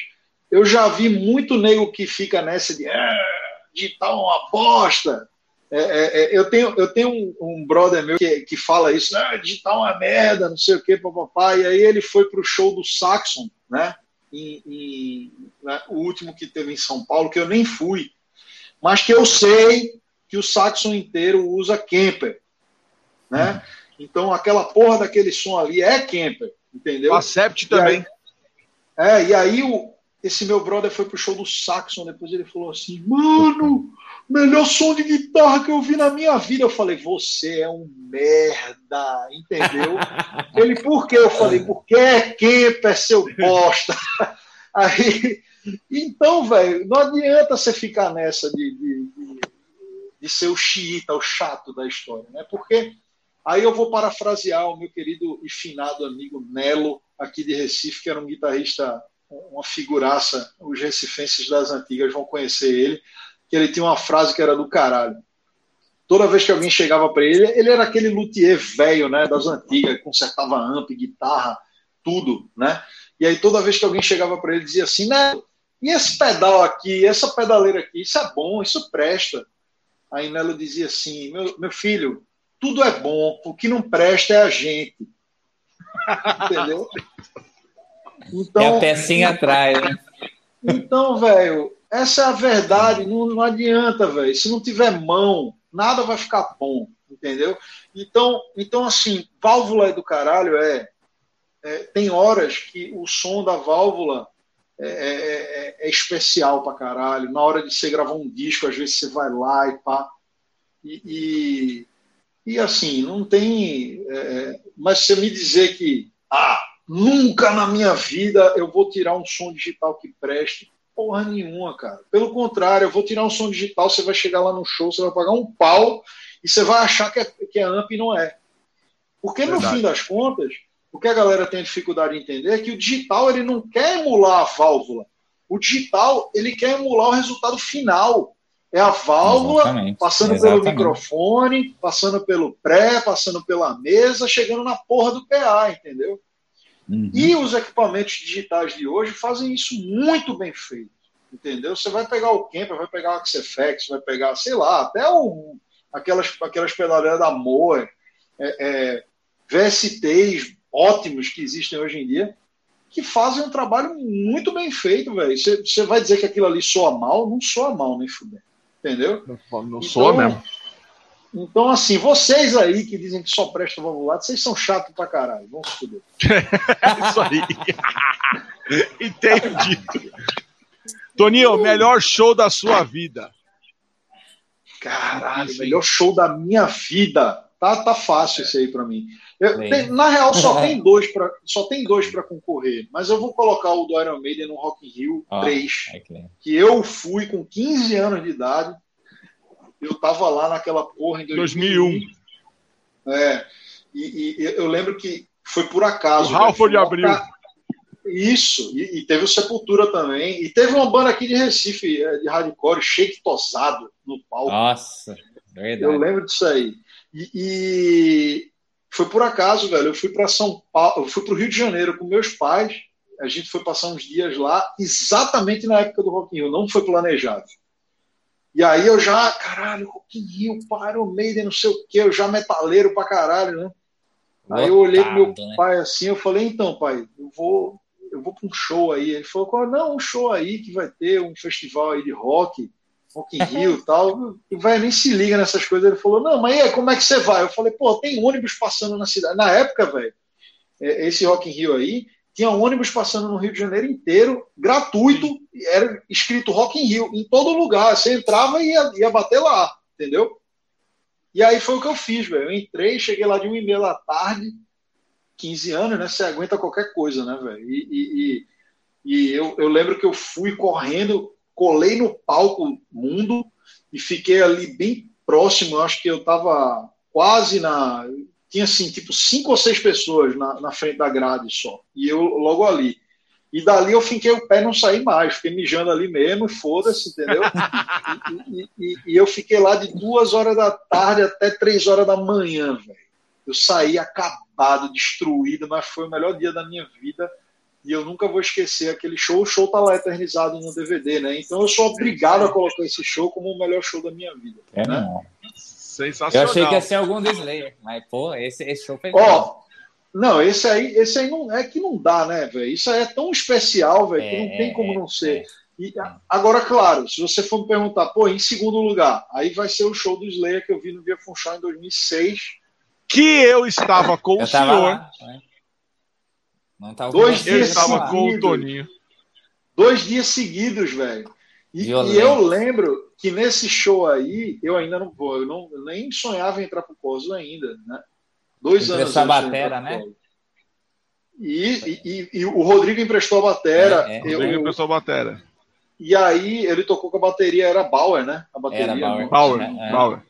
eu já vi muito nego que fica nessa de. Ah, digital é uma bosta. É, é, é, eu tenho, eu tenho um, um brother meu que, que fala isso, ah, digital é uma merda, não sei o que, papapá. E aí ele foi para o show do Saxon, né? Em, em né, o último que teve em São Paulo, que eu nem fui, mas que eu sei que o Saxon inteiro usa Kemper, né? Uhum. Então aquela porra daquele som ali é Kemper, entendeu? A Sept também. Aí, é, e aí o, esse meu brother foi pro show do Saxon, depois ele falou assim, mano, melhor som de guitarra que eu vi na minha vida. Eu falei, você é um merda, entendeu? Ele, por quê? Eu falei, porque é Kemper, seu bosta. Aí, então, velho, não adianta você ficar nessa de, de, de, de, ser o xiita, o chato da história, né? Porque Aí eu vou parafrasear o meu querido e finado amigo Nelo, aqui de Recife, que era um guitarrista, uma figuraça, os recifenses das antigas vão conhecer ele, que ele tinha uma frase que era do caralho. Toda vez que alguém chegava para ele, ele era aquele luthier velho, né, das antigas, consertava amp, guitarra, tudo, né? E aí toda vez que alguém chegava para ele dizia assim, né, e esse pedal aqui, essa pedaleira aqui, isso é bom, isso presta. Aí Nelo dizia assim, meu, meu filho, tudo é bom, o que não presta é a gente. Entendeu? Então, é a pecinha atrás, né? Então, velho, essa é a verdade, não, não adianta, velho. Se não tiver mão, nada vai ficar bom, entendeu? Então, então assim, válvula do caralho é, é tem horas que o som da válvula é, é, é, é, especial pra caralho. Na hora de você gravar um disco, às vezes você vai lá e pá. E, e, e assim, não tem. É, é, mas você me dizer que, ah, nunca na minha vida eu vou tirar um som digital que preste. Porra nenhuma, cara. Pelo contrário, eu vou tirar um som digital, você vai chegar lá no show, você vai pagar um pau e você vai achar que é, que é amp e não é. Porque no Verdade. fim das contas, o que a galera tem dificuldade de entender é que o digital ele não quer emular a válvula. O digital ele quer emular o resultado final. É a válvula Exatamente. passando Exatamente. pelo microfone, passando pelo pré, passando pela mesa, chegando na porra do PA, entendeu? Uhum. E os equipamentos digitais de hoje fazem isso muito bem feito, entendeu? Você vai pegar o Kemper, vai pegar o Axefx, vai pegar, sei lá, até o, aquelas, aquelas pedaleiras da Moe, é, é, VSTs ótimos que existem hoje em dia, que fazem um trabalho muito bem feito, velho. Você vai dizer que aquilo ali soa mal? Não soa mal, nem fuder. Entendeu? Não, não então, soa mesmo. Então, assim, vocês aí que dizem que só presta valvulado, vocês são chatos pra caralho. Vamos se fuder. Isso aí. Entendi. Toninho, melhor show da sua vida. Caralho, melhor show da minha vida. Tá, tá fácil isso aí pra mim. Eu, tem, na real, só tem dois para só tem dois para concorrer, mas eu vou colocar o do Iron Maiden no Rock in Rio oh, 3, que eu fui com 15 anos de idade. Eu tava lá naquela porra em 2001. 2001. É. E, e, eu lembro que foi por acaso. O Halford abriu. Isso, e, e, teve o Sepultura também. E teve uma banda aqui de Recife, é, de hardcore, Shake Tosado, no palco. Nossa, verdade. Eu lembro disso aí. E, e, foi por acaso, velho. Eu fui para São Paulo, eu fui para o Rio de Janeiro com meus pais. A gente foi passar uns dias lá, exatamente na época do Rock in Rio, não foi planejado. E aí eu já, caralho, Rock in Rio, Iron Maiden, não sei o quê, eu já metaleiro pra caralho, né? Aí eu olhei pro meu né? pai assim, eu falei, então, pai, eu vou, eu vou para um show aí. Ele falou, não, um show aí que vai ter, um festival aí de rock. Rock in Rio e tal, e vai nem se liga nessas coisas. Ele falou, não, mas aí, como é que você vai? Eu falei, pô, tem ônibus passando na cidade. Na época, velho, é, esse Rock in Rio aí, tinha ônibus passando no Rio de Janeiro inteiro, gratuito, era escrito Rock in Rio, em todo lugar. Você entrava e ia, ia bater lá, entendeu? E aí foi o que eu fiz, velho. Eu entrei, cheguei lá de uma e meia da tarde, 15 anos, né? Você aguenta qualquer coisa, né, velho? E, e, e, e eu, eu lembro que eu fui correndo colei no palco mundo e fiquei ali bem próximo. Eu acho que eu estava quase na. Tinha assim, tipo, cinco ou seis pessoas na, na frente da grade só. E eu logo ali. E dali eu finquei o pé e não saí mais, fiquei mijando ali mesmo, foda-se, entendeu? E, e, e, eu fiquei lá de duas horas da tarde até três horas da manhã, velho. Eu saí acabado, destruído, mas foi o melhor dia da minha vida e eu nunca vou esquecer aquele show. O show tá lá eternizado no DVD, né? Então eu sou obrigado a colocar esse show como o melhor show da minha vida. É, né? não. Sensacional. Eu achei que ia ser algum do Slayer, mas pô, esse, esse show foi. Ó, não, esse aí, esse aí não é que não dá, né, velho? Isso aí é tão especial, velho, é, que não tem como não ser. É. E, agora, claro, se você for me perguntar, pô, em segundo lugar, aí vai ser o show do Slayer que eu vi no Via Funchal em 2006. Que eu estava com eu o senhor. Lá, né? Não tava dois dias estava com o Toninho. Dois dias seguidos, velho. E, e, eu lembro que nesse show aí, eu ainda não vou, eu, não, eu nem sonhava em entrar pro Coso ainda, né? Dois Emprestou anos. Essa batera, né? E, e, e, o Rodrigo emprestou a batera. É, é. O Rodrigo emprestou a batera. E aí ele tocou com a bateria, era Bauer, né? A bateria. Era Bauer. Bauer, é. Bauer.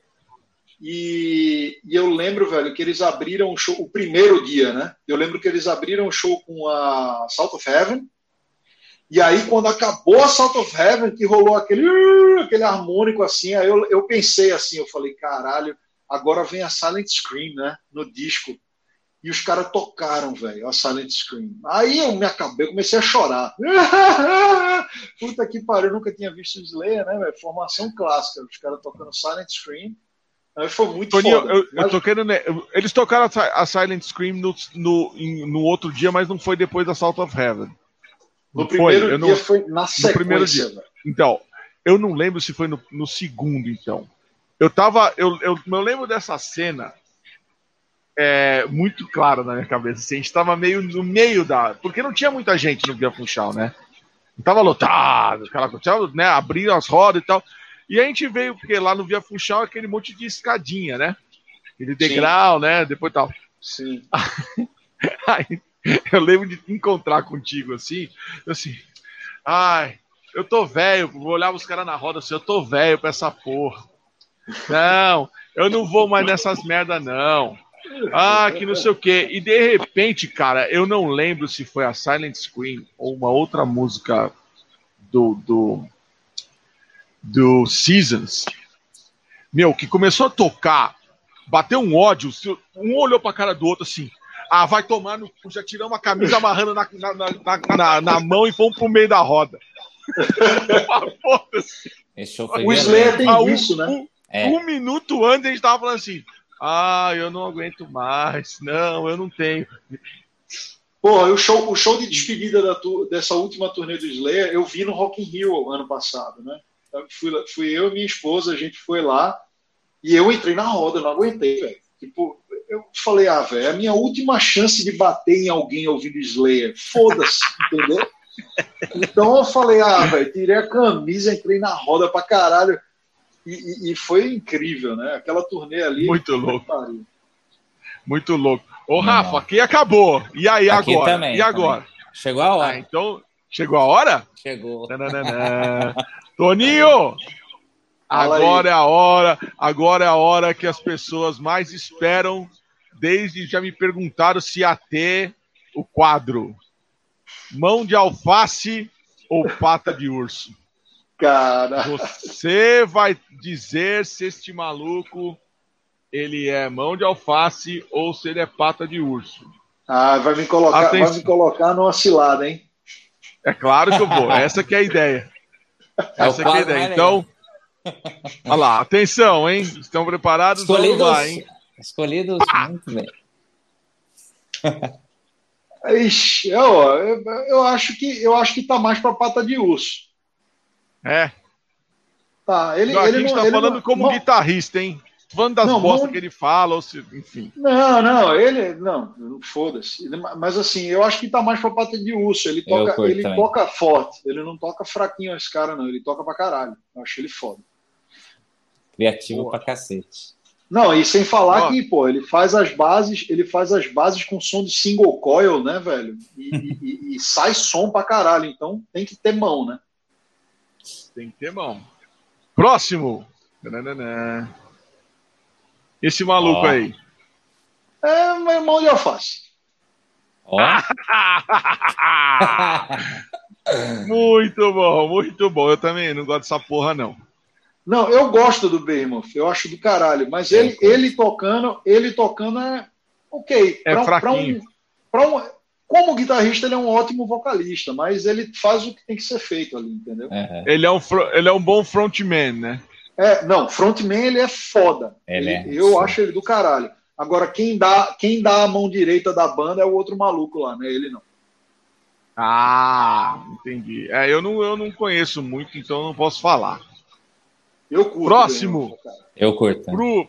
E, e, eu lembro, velho, que eles abriram o show, o primeiro dia, né? Eu lembro que eles abriram o show com a Salt of Heaven. E aí, quando acabou a Salt of Heaven, que rolou aquele, aquele harmônico assim, aí eu, eu pensei assim, eu falei, caralho, agora vem a Silent Scream, né? No disco. E os caras tocaram, velho, a Silent Scream. Aí eu me acabei, comecei a chorar. Puta que pariu, nunca tinha visto Slayer, né, velho? Formação clássica, os caras tocando Silent Scream. Aí foi muito Toninho, foda. Eu, mas... eu tô querendo, eles tocaram a Silent Scream no, no, no outro dia, mas não foi depois da Salt of Heaven. No primeiro foi, dia não, foi na sequência. Primeiro dia. Velho. Então, eu não lembro se foi no, no segundo, então. Eu tava. Eu, eu, eu lembro dessa cena é, muito clara na minha cabeça. Assim, a gente estava meio no meio da. Porque não tinha muita gente no Via Funchal, né? Não tava lotado, aquela coisa, né? Abriram as rodas e tal. E a gente veio, porque lá no Via Funchal é aquele monte de escadinha, né? Aquele degrau, Sim. né? Depois tal. Sim. Aí, eu lembro de encontrar contigo assim, assim, ai, eu tô velho, vou olhar os caras na roda assim, eu tô velho pra essa porra. Não, eu não vou mais nessas merda, não. Ah, que não sei o quê. E de repente, cara, eu não lembro se foi a Silent Scream ou uma outra música do, do, do Seasons. Meu, que começou a tocar, bateu um ódio, um olhou pra cara do outro assim. Ah, vai tomar no cu, já tiramos a camisa amarrando na, na, na, na, na mão e fomos pro meio da roda. o Slayer tem ah, isso, né? Um, é. um minuto antes a gente tava falando assim: ah, eu não aguento mais. Não, eu não tenho. Pô, o show, o show de despedida da tu, dessa última turnê do Slayer, eu vi no Rock in Rio ano passado, né? Fui, fui eu e minha esposa, a gente foi lá e eu entrei na roda, não aguentei, velho. Tipo, eu falei, ah, velho, é a minha última chance de bater em alguém ouvindo Slayer. Foda-se, entendeu? Então eu falei, ah, velho, tirei a camisa, entrei na roda pra caralho. E, e, e, foi incrível, né? Aquela turnê ali. Muito louco. Muito louco. Ô, Rafa, aqui acabou. E aí aqui agora? Também, e agora? Também. Chegou a hora. Ah, então, chegou a hora? Chegou. Toninho! Agora é a hora, agora é a hora que as pessoas mais esperam. Desde já me perguntaram se ia ter o quadro mão de alface ou pata de urso. Cara. Você vai dizer se este maluco ele é mão de alface ou se ele é pata de urso. Ah, vai me colocar, Atenção. vai me colocar numa cilada, hein? É claro que eu vou. Essa que é a ideia. É Essa que é a ideia. Então, olha lá, atenção, hein? Estão preparados? Escolhidos, Vamos lá, hein? Escolhidos ah! muito bem. Ixi, eu, eu, eu, acho que eu acho que tá mais para pata de urso. É. Tá, ele, não, ele a gente não, tá falando não, como não, guitarrista, hein? Falando das bostas que ele fala, ou se, enfim. Não, não, ele. Não, foda-se. Mas assim, eu acho que tá mais pra pata de urso. Ele toca, ele toca forte. Ele não toca fraquinho esse cara, não. Ele toca pra caralho. Eu acho ele foda. Criativo Boa. pra cacete. Não, e sem falar que, pô, ele faz as bases, ele faz as bases com som de single coil, né, velho? E, e, e sai som pra caralho. Então tem que ter mão, né? Tem que ter mão. Próximo. Esse maluco oh. aí. É meu irmão de alface. Oh. muito bom, muito bom. Eu também não gosto dessa porra, não. Não, eu gosto do Behemoth, eu acho do caralho, mas ele, ele tocando, ele tocando é ok. É pra, pra um, pra um, como guitarrista, ele é um ótimo vocalista, mas ele faz o que tem que ser feito ali, entendeu? É. Ele, é um, ele é um bom frontman, né? É, não, frontman ele é foda. Ele é, eu sim. acho ele do caralho. Agora, quem dá, quem dá a mão direita da banda é o outro maluco lá, né? Ele não. Ah, entendi. É, eu não, eu não conheço muito, então não posso falar. Eu curto. Próximo. eu curto. Pro,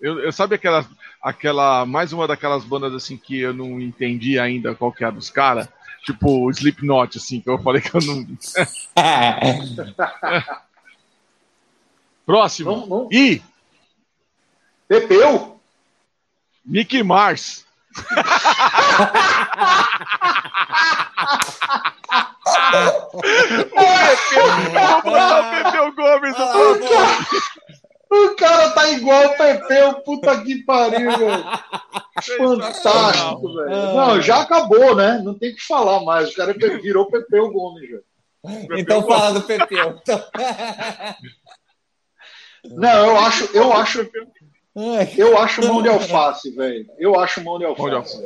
eu, eu sabe aquela aquela mais uma daquelas bandas assim que eu não entendi ainda qual que é a dos caras, tipo Slipknot assim, que eu falei que eu não Próximo. Não, não. E Pepeu? Mickey Mars. o Pepeu, o Pepeu Gomes. O cara, o cara tá igual o Pepeu, puta que pariu, velho. Fantástico, velho. Não, já acabou, né? Não tem que falar mais. O cara virou Pepeu Gomes, velho. Então fala do Pepeu. Não, eu acho, eu acho, eu acho mão de alface, velho. Eu acho mão de alface.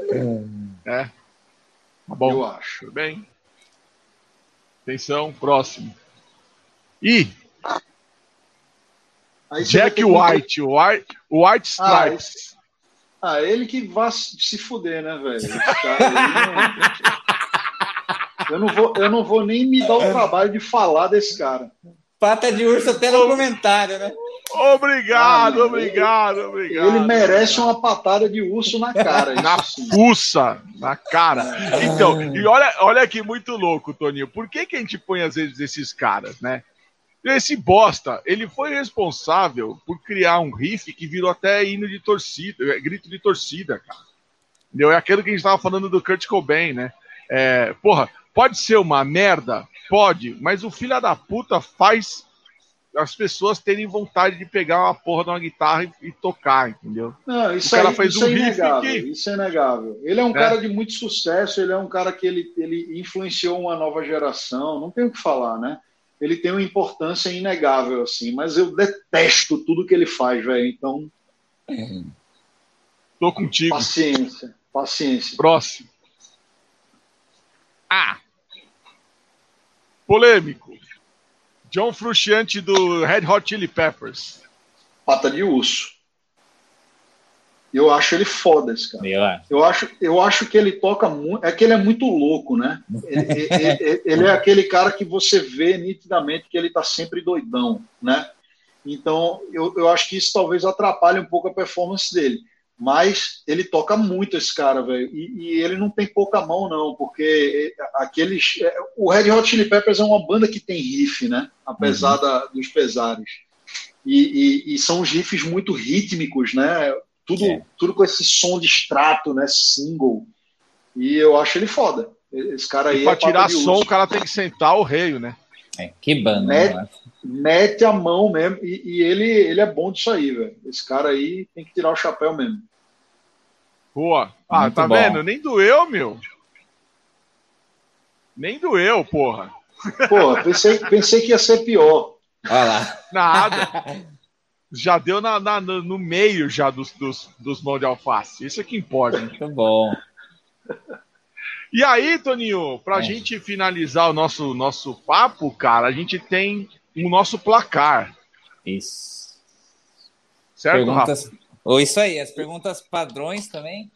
É. Tá bom. Eu acho. Tudo bem. Atenção, próximo. E Jack White, o White, White Ah, Stripes. Ah, ele que vá se fuder, né, velho? Não- Eu não, vou, eu não vou nem me dar o trabalho de falar desse cara. Pata de urso até no comentário, né? Obrigado, Ah, obrigado, obrigado. Ele merece uma patada de urso na cara. Na fuça, na cara. Então, e olha, olha que muito louco, Toninho. Por que, que a gente põe às vezes esses caras, né? Esse bosta, ele foi responsável por criar um riff que virou até hino de torcida, é, grito de torcida, cara. Entendeu? É aquilo que a gente tava falando do Kurt Cobain, né? É, porra, pode ser uma merda? Pode, mas o filho da puta faz as pessoas terem vontade de pegar uma porra de uma guitarra e, e tocar, entendeu? Não, isso, O cara aí, fez isso um é inegável. que- Isso é inegável. Ele é um É. cara de muito sucesso, ele é um cara que ele, ele influenciou uma nova geração, não tem o que falar, né? Ele tem uma importância inegável, assim, mas eu detesto tudo que ele faz, velho. Então, Tô contigo. paciência, paciência. Próximo. Ah. Polêmico. John Frusciante do Red Hot Chili Peppers. Pata de urso. Eu acho ele foda, esse cara. Eu acho. Eu acho, eu acho que ele toca muito. É que ele é muito louco, né? Ele, ele- ele é aquele cara que você vê nitidamente que ele tá sempre doidão, né? Então, eu, eu acho que isso talvez atrapalhe um pouco a performance dele. Mas ele toca muito esse cara, velho. E, e ele não tem pouca mão, não, porque aqueles. é, O Red Hot Chili Peppers é uma banda que tem riff, né? Apesar da- dos pesares. E, e- e são uns riffs muito rítmicos, né? Tudo, É. tudo com esse som de extrato, né? Single. E eu acho ele foda. Esse cara aí E pra é tirar som, urso. o cara tem que sentar o reio, né? É, que banda, Né? né? mete a mão mesmo. E, e ele, ele é bom disso aí, velho. Esse cara aí tem que tirar o chapéu mesmo. Boa. Ah, Muito tá bom. vendo? Nem doeu, meu. Nem doeu, porra. Pô, pensei, pensei que ia ser pior. Olha lá. Nada. Já deu na, na- no no meio já dos, dos, dos mãos de alface. Isso é que importa. Muito bom. E aí, Toninho, pra É. gente finalizar o nosso, nosso papo, cara, a gente tem o nosso placar, Isso. certo, Rafa? perguntas. Ou isso aí, as perguntas padrões também,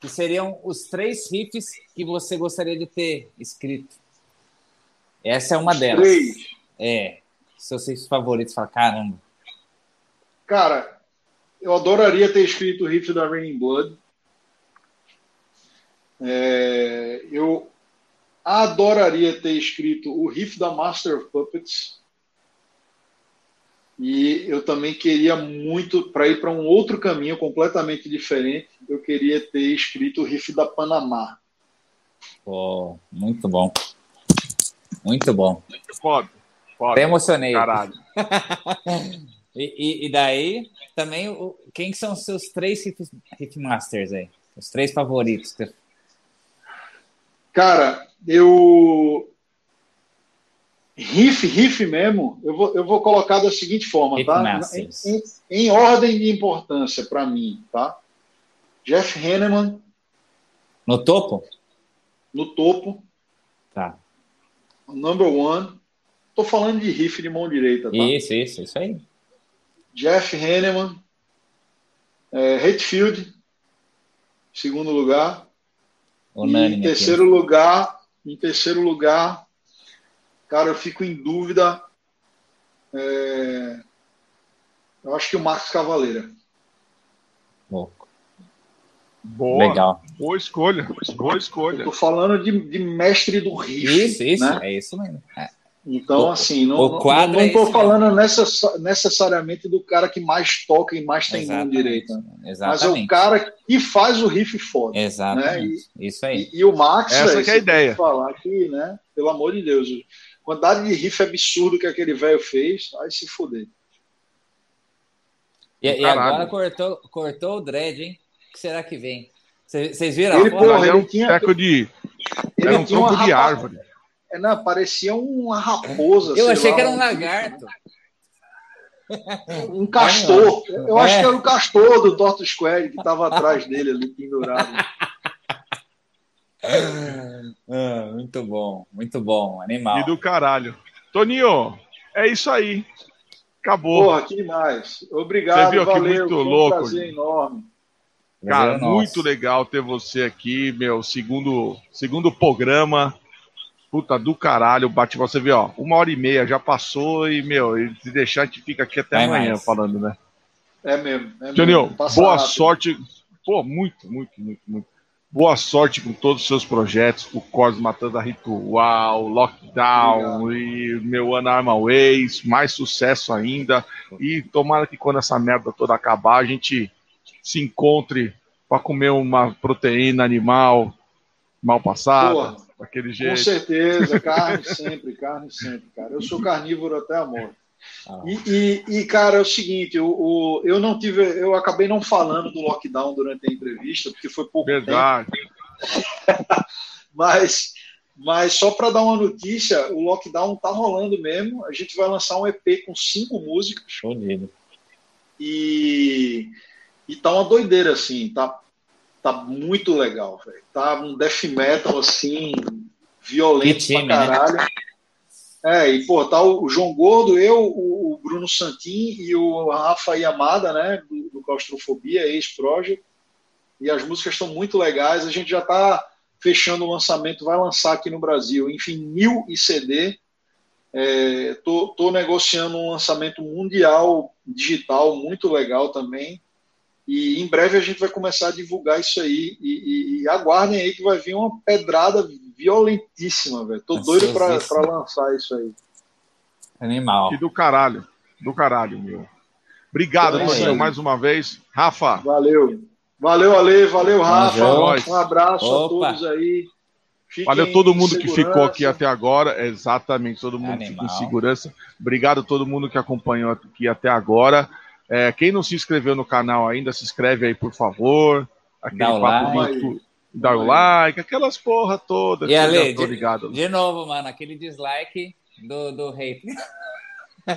que seriam os três riffs que você gostaria de ter escrito. Essa é uma delas. Três. É. Seus riffs favoritos, fala, caramba. Cara, eu adoraria ter escrito o riff da Raining Blood. É, eu adoraria ter escrito o riff da Master of Puppets. E eu também queria muito, para ir para um outro caminho completamente diferente, eu queria ter escrito o riff da Panamá. Pô, muito bom. Muito bom. Foda. Foda. Até emocionei. Caralho. E, e- e daí, também, quem que são os seus três riff, riff masters aí? Os três favoritos. Cara, eu. Riff, riff mesmo, eu vou, eu vou colocar da seguinte forma, tá? Em, em- em ordem de importância para mim, tá? Jeff Hanneman No topo? no topo, Tá. number one. Tô falando de riff de mão direita, tá? Isso, isso, isso aí. Jeff Hanneman, é, Hatfield, segundo lugar. Unânime. em aqui. terceiro lugar, em terceiro lugar, cara, eu fico em dúvida. é, eu acho que o Marcos Cavaleira. Louco. Boa. Legal. Boa escolha. Boa Eu escolha. tô falando de, de mestre do riff. Isso, isso, né? é isso mesmo. É. Então, O- assim, não, o não- quadro não, é tô esse falando necessa- necessariamente do cara que mais toca e mais tem mão direita. Mas é o cara que faz o riff foda. Exatamente. Isso aí. E, e o Max, Essa velho, que é a ideia. falar que, né, pelo amor de Deus, a quantidade de riff absurdo que aquele velho fez, aí se fuder. E, e agora cortou, cortou o dread, hein? O que será que vem? Vocês viram Ele, porra, é ele um tinha- de. Ele Era um tinha uma tronco de árvore. É, não, parecia uma raposa. Eu sei achei lá, que era um lagarto. Um castor. Eu acho É. que era o castor do Torto Square que estava atrás dele ali, pendurado. Ah, muito bom, muito bom, animal. E do caralho. Toninho, é isso aí. Acabou. Porra, que demais. Obrigado, Você viu que valeu. muito foi um louco, prazer enorme. Cara, é muito nosso. legal ter você aqui, meu segundo, segundo programa. Puta do caralho, bate você vê, ó, uma hora e meia já passou e, meu, e se deixar a gente fica aqui até Vai amanhã mais. falando, né? É mesmo. É. Passa boa rápido. sorte. Pô, muito, muito, muito, muito. Boa sorte com todos os seus projetos, o Cos Matando a Ritual, Lockdown e meu Unarma Ways, mais sucesso ainda. E tomara que quando essa merda toda acabar, a gente se encontre para comer uma proteína animal mal passada, Porra, daquele Com jeito. certeza, carne sempre, carne sempre, cara. Eu sou carnívoro até a morte. Ah. E, e, e, cara, é o seguinte, o, o- eu não tive, eu acabei não falando do lockdown durante a entrevista, porque foi pouco tempo, Verdade. mas, mas só para dar uma notícia, o lockdown tá rolando mesmo. A gente vai lançar um EP com cinco músicas Fodido. e, e tá uma doideira assim, tá, tá muito legal, velho. Tá um death metal assim, violento time, pra né? caralho. É, e pô, tá o João Gordo, eu, o, Bruno Santin e o Rafa Yamada, né, do, do Claustrofobia, ex-project. E as músicas estão muito legais. A gente já tá fechando o lançamento, vai lançar aqui no Brasil, em vinil e CD. É, tô, tô negociando um lançamento mundial digital muito legal também. E em breve a gente vai começar a divulgar isso aí. E, e- e aguardem aí que vai vir uma pedrada violentíssima, velho. Tô doido pra, pra lançar isso aí. Animal. E do caralho. Do caralho, meu. Obrigado, É Toninho, mais uma vez. Rafa, Valeu. Valeu, Ale. Valeu, Rafa. Um abraço Opa. a todos aí. Fiquem Valeu todo mundo que ficou aqui até agora. Exatamente, todo mundo que ficou em Animal. segurança. Obrigado a todo mundo que acompanhou aqui até agora. É, quem não se inscreveu no canal ainda, se inscreve aí, por favor. Aquele Dá o papo like. do- Dá o like, aquelas porra toda. E Ale, já tô de- ligado. De novo, mano, aquele dislike do, do hate.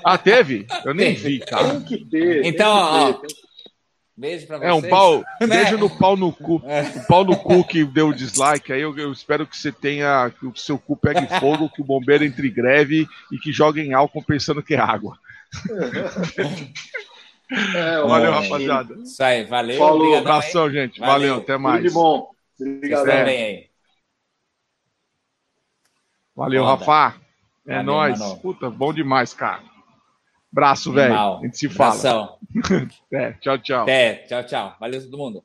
Ah, teve? Eu nem Teve. vi, cara. Tem que ter. Então, ó, ter, Beijo pra vocês. É um pau. Né? Beijo no pau no cu. É. O pau no cu que deu o dislike. Aí eu, eu espero que você tenha. Que o seu cu pegue fogo, que o bombeiro entre greve e que joguem álcool pensando que é água. É, ó, Valeu, É. rapaziada. Isso aí, valeu. Falou? Abração, gente. Valeu. Valeu, até Tudo mais. de bom. Obrigado. aí. Valeu, Foda. Rafa. É Valeu, nóis. mano. Puta, bom demais, cara. Braço, velho. A gente se fala. Abração. É, tchau, tchau. Até. Tchau, tchau. Valeu todo mundo.